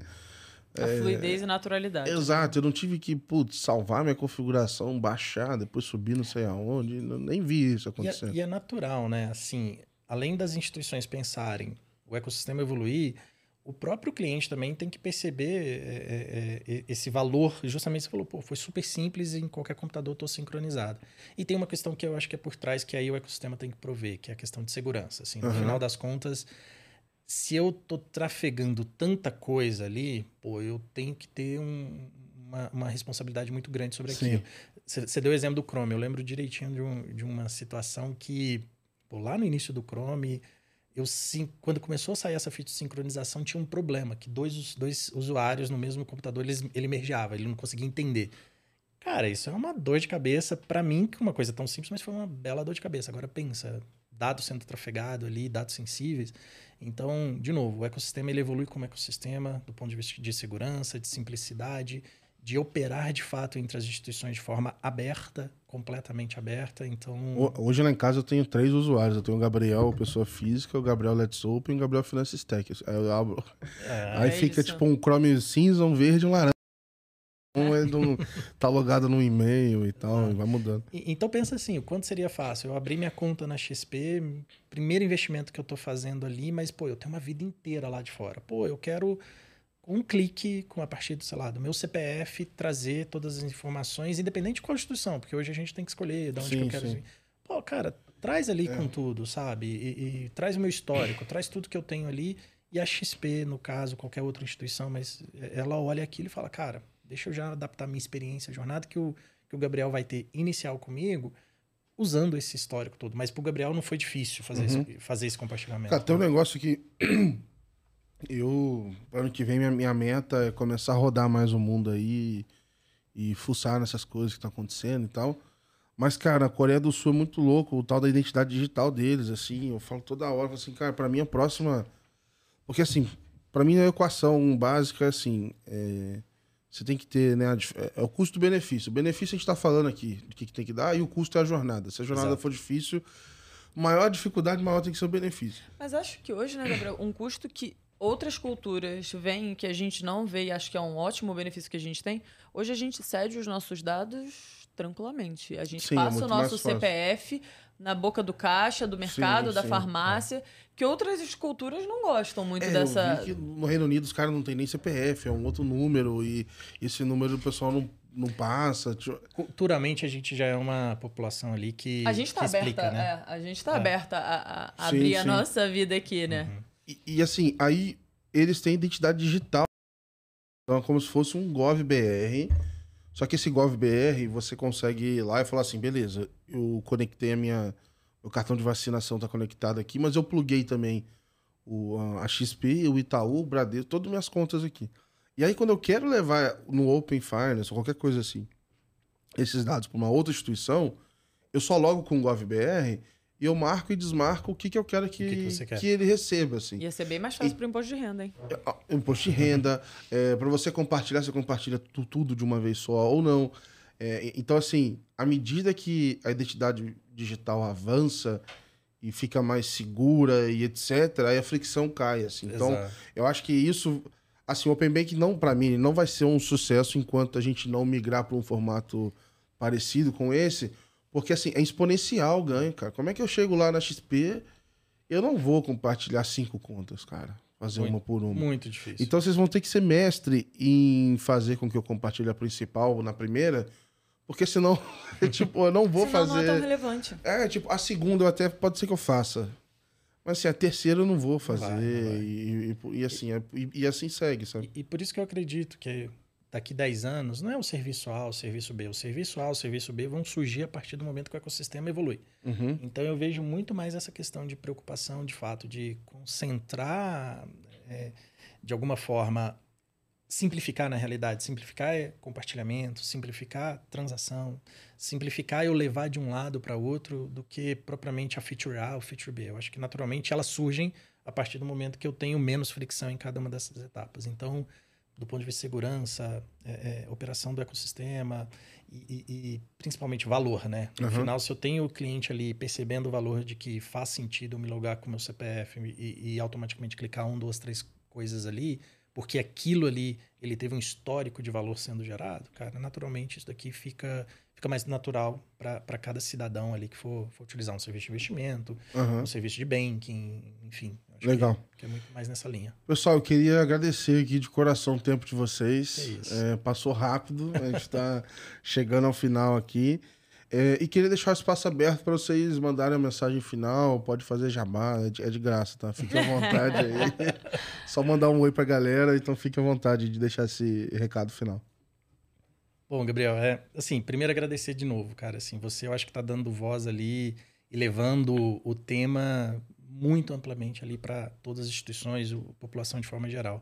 a é... fluidez e naturalidade. Exato, eu não tive que, putz, salvar minha configuração, baixar, depois subir não sei aonde. Nem vi isso acontecendo. E é, e é natural, né? Assim, além das instituições pensarem o ecossistema evoluir, o próprio cliente também tem que perceber é, é, esse valor. Justamente você falou, pô, foi super simples e em qualquer computador estou sincronizado. E tem uma questão que eu acho que é por trás que aí o ecossistema tem que prover, que é a questão de segurança. Assim, no uhum. final das contas, se eu estou trafegando tanta coisa ali, pô, eu tenho que ter um, uma, uma, responsabilidade muito grande sobre aquilo. Você deu o exemplo do Chrome. Eu lembro direitinho de, um, de uma situação que, pô, lá no início do Chrome eu quando começou a sair essa feature de sincronização, tinha um problema, que dois, dois usuários no mesmo computador, eles, ele ele não conseguia entender. Cara, isso é uma dor de cabeça para mim, que uma coisa tão simples, mas foi uma bela dor de cabeça. Agora pensa, dados sendo trafegado ali, dados sensíveis. Então, de novo, o ecossistema ele evolui como ecossistema do ponto de vista de segurança, de simplicidade, de operar de fato entre as instituições de forma aberta, completamente aberta. Então. Hoje lá em casa eu tenho três usuários. Eu tenho o Gabriel, pessoa física, o Gabriel Let's Open e o Gabriel Finance Stack. Aí eu abro. É, Aí é fica isso. tipo um Chrome cinza, um verde um laranja. Um é do, tá logado no e-mail e tal, e vai mudando. Então pensa assim, o quanto seria fácil? Eu abrir minha conta na XP, primeiro investimento que eu tô fazendo ali, mas pô, eu tenho uma vida inteira lá de fora. Pô, eu quero um clique com a partir do, sei lá, do meu CPF, trazer todas as informações, independente de qual instituição, porque hoje a gente tem que escolher de onde sim, que eu quero sim. ir. Pô, cara, traz ali é. com tudo, sabe? E, e, traz o meu histórico, traz tudo que eu tenho ali. E a XP, no caso, qualquer outra instituição, mas ela olha aquilo e fala, cara, deixa eu já adaptar minha experiência, a jornada que o, que o Gabriel vai ter inicial comigo, usando esse histórico todo. Mas pro Gabriel não foi difícil fazer, uhum. esse, fazer esse compartilhamento. Cara, tem um negócio que Eu, ano que vem, minha, minha meta é começar a rodar mais o mundo aí e, e fuçar nessas coisas que estão acontecendo e tal. Mas, cara, a Coreia do Sul é muito louco, o tal da identidade digital deles, assim. Eu falo toda hora, assim, cara, pra mim a próxima. Porque, assim, pra mim a equação básica é assim: é... você tem que ter, né? É o custo-benefício. O benefício a gente tá falando aqui, do que, que tem que dar, e o custo é a jornada. Se a jornada Exato. for difícil, maior dificuldade, maior tem que ser o benefício. Mas acho que hoje, né, Gabriel, um custo que outras culturas vêm que a gente não vê e acho que é um ótimo benefício que a gente tem. Hoje a gente cede os nossos dados tranquilamente. A gente sim, é passa é o nosso CPF na boca do caixa, do mercado, sim, da sim, farmácia, é. que outras culturas não gostam muito é, dessa. no Reino Unido os caras não têm nem CPF, é um outro número, e esse número o pessoal não, não passa. Tipo... Culturalmente a gente já é uma população ali que. A gente está aberta, né? é, a gente está é. aberta a, a abrir a nossa vida aqui, né? Uhum. E, assim, aí eles têm identidade digital. Então é como se fosse um GovBR. Só que esse GovBR, você consegue ir lá e falar assim, beleza, eu conectei a minha... O cartão de vacinação está conectado aqui, mas eu pluguei também o, a XP, o Itaú, o Bradesco, todas as minhas contas aqui. E aí, quando eu quero levar no Open Finance ou qualquer coisa assim, esses dados para uma outra instituição, eu só logo com o GovBR eu marco e desmarco o que, que eu quero que, que, que, que ele receba. Assim. Ia ser bem mais fácil para o imposto de renda, hein? É, imposto de renda, é, para você compartilhar, você compartilha tudo de uma vez só ou não. É, então, assim, à medida que a identidade digital avança e fica mais segura e etc., aí a fricção cai, assim. Então, Exato. eu acho que isso... Assim, o Open Bank, não, para mim, não vai ser um sucesso enquanto a gente não migrar para um formato parecido com esse, porque, assim, é exponencial o ganho, cara. Como é que eu chego lá na XP? Eu não vou compartilhar cinco contas, cara. Fazer muito, uma por uma. Muito difícil. Então vocês vão ter que ser mestre em fazer com que eu compartilhe a principal na primeira. Porque senão, [LAUGHS] tipo, eu não vou senão fazer. Não é tão relevante. É, tipo, a segunda eu até pode ser que eu faça. Mas assim, a terceira eu não vou fazer. Vai, vai. E, e, e, assim, e, e, assim segue, sabe? E, por isso que eu acredito que daqui 10 anos, não é o serviço A, o serviço B. O serviço A, o serviço B vão surgir a partir do momento que o ecossistema evolui. Uhum. Então eu vejo muito mais essa questão de preocupação, de fato, de concentrar, é, de alguma forma, simplificar na realidade. Simplificar é compartilhamento, simplificar transação, simplificar eu levar de um lado para outro do que propriamente a feature A ou feature B. Eu acho que naturalmente elas surgem a partir do momento que eu tenho menos fricção em cada uma dessas etapas. Então, do ponto de vista de segurança, é, é, operação do ecossistema e, e, e, principalmente valor, né? No uhum. final, se eu tenho o cliente ali percebendo o valor de que faz sentido me logar com o meu CPF e, e automaticamente clicar um, duas, três coisas ali, porque aquilo ali ele teve um histórico de valor sendo gerado, cara, naturalmente isso daqui fica, fica mais natural para cada cidadão ali que for, for, utilizar um serviço de investimento, Aham. um serviço de banking, enfim. acho Legal. Que, que é muito mais nessa linha. Pessoal, eu queria agradecer aqui de coração o tempo de vocês. Que isso. É, passou rápido, a gente está [LAUGHS] chegando ao final aqui. É, e queria deixar o espaço aberto para vocês mandarem a mensagem final. Pode fazer jabá, é de, é de graça, tá? Fique à vontade aí. [LAUGHS] Só mandar um oi pra galera, então fique à vontade de deixar esse recado final. Bom, Gabriel, é assim, primeiro agradecer de novo, cara. Assim, você eu acho que está dando voz ali e levando o tema muito amplamente ali para todas as instituições, a população de forma geral.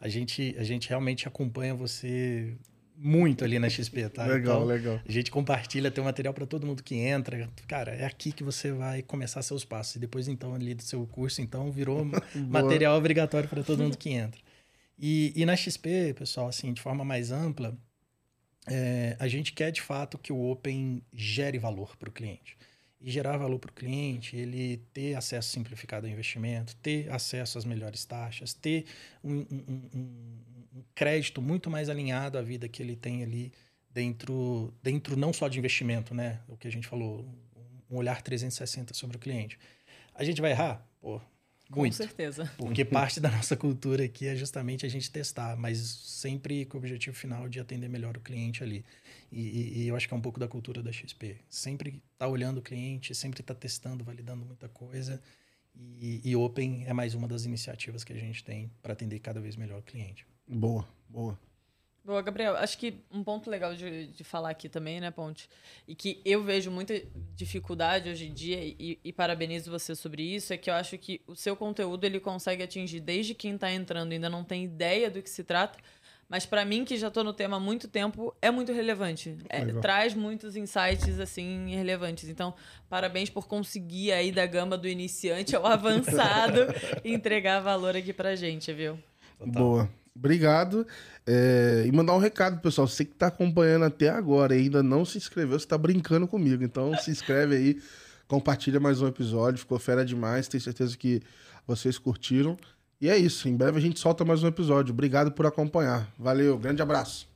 A gente, a gente realmente acompanha você muito ali na XP, tá? legal, Então, legal. a gente compartilha, tem material para todo mundo que entra. Cara, é aqui que você vai começar seus passos. E depois, então, ali do seu curso, então, virou [LAUGHS] material obrigatório para todo mundo [LAUGHS] que entra. E, e na XP, pessoal, assim, de forma mais ampla, é, a gente quer de fato que o Open gere valor para o cliente. E gerar valor para o cliente, ele ter acesso simplificado ao investimento, ter acesso às melhores taxas, ter um, um- um- um crédito muito mais alinhado à vida que ele tem ali dentro, dentro não só de investimento, né? O que a gente falou, um olhar 360 sobre o cliente. A gente vai errar? Pô, Com muito. certeza. Porque [LAUGHS] parte da nossa cultura aqui é justamente a gente testar, mas sempre com o objetivo final de atender melhor o cliente ali. E, e- e eu acho que é um pouco da cultura da XP. Sempre tá olhando o cliente, sempre tá testando, validando muita coisa. E, e Open é mais uma das iniciativas que a gente tem para atender cada vez melhor o cliente. Boa, boa. Boa, Gabriel, acho que um ponto legal de, de falar aqui também, né, Ponte? E que eu vejo muita dificuldade hoje em dia, e, e parabenizo você sobre isso, é que eu acho que o seu conteúdo ele consegue atingir desde quem está entrando ainda não tem ideia do que se trata, mas para mim, que já estou no tema há muito tempo, é muito relevante. É, traz muitos insights, assim, relevantes. Então, parabéns por conseguir aí da gama do iniciante ao [LAUGHS] avançado entregar valor aqui pra gente, viu? Boa. Obrigado. É, e mandar um recado, pessoal. Você que está acompanhando até agora e ainda não se inscreveu, você está brincando comigo. Então se inscreve aí, compartilha mais um episódio. Ficou fera demais. Tenho certeza que vocês curtiram. E é isso. Em breve a gente solta mais um episódio. Obrigado por acompanhar. Valeu. Grande abraço.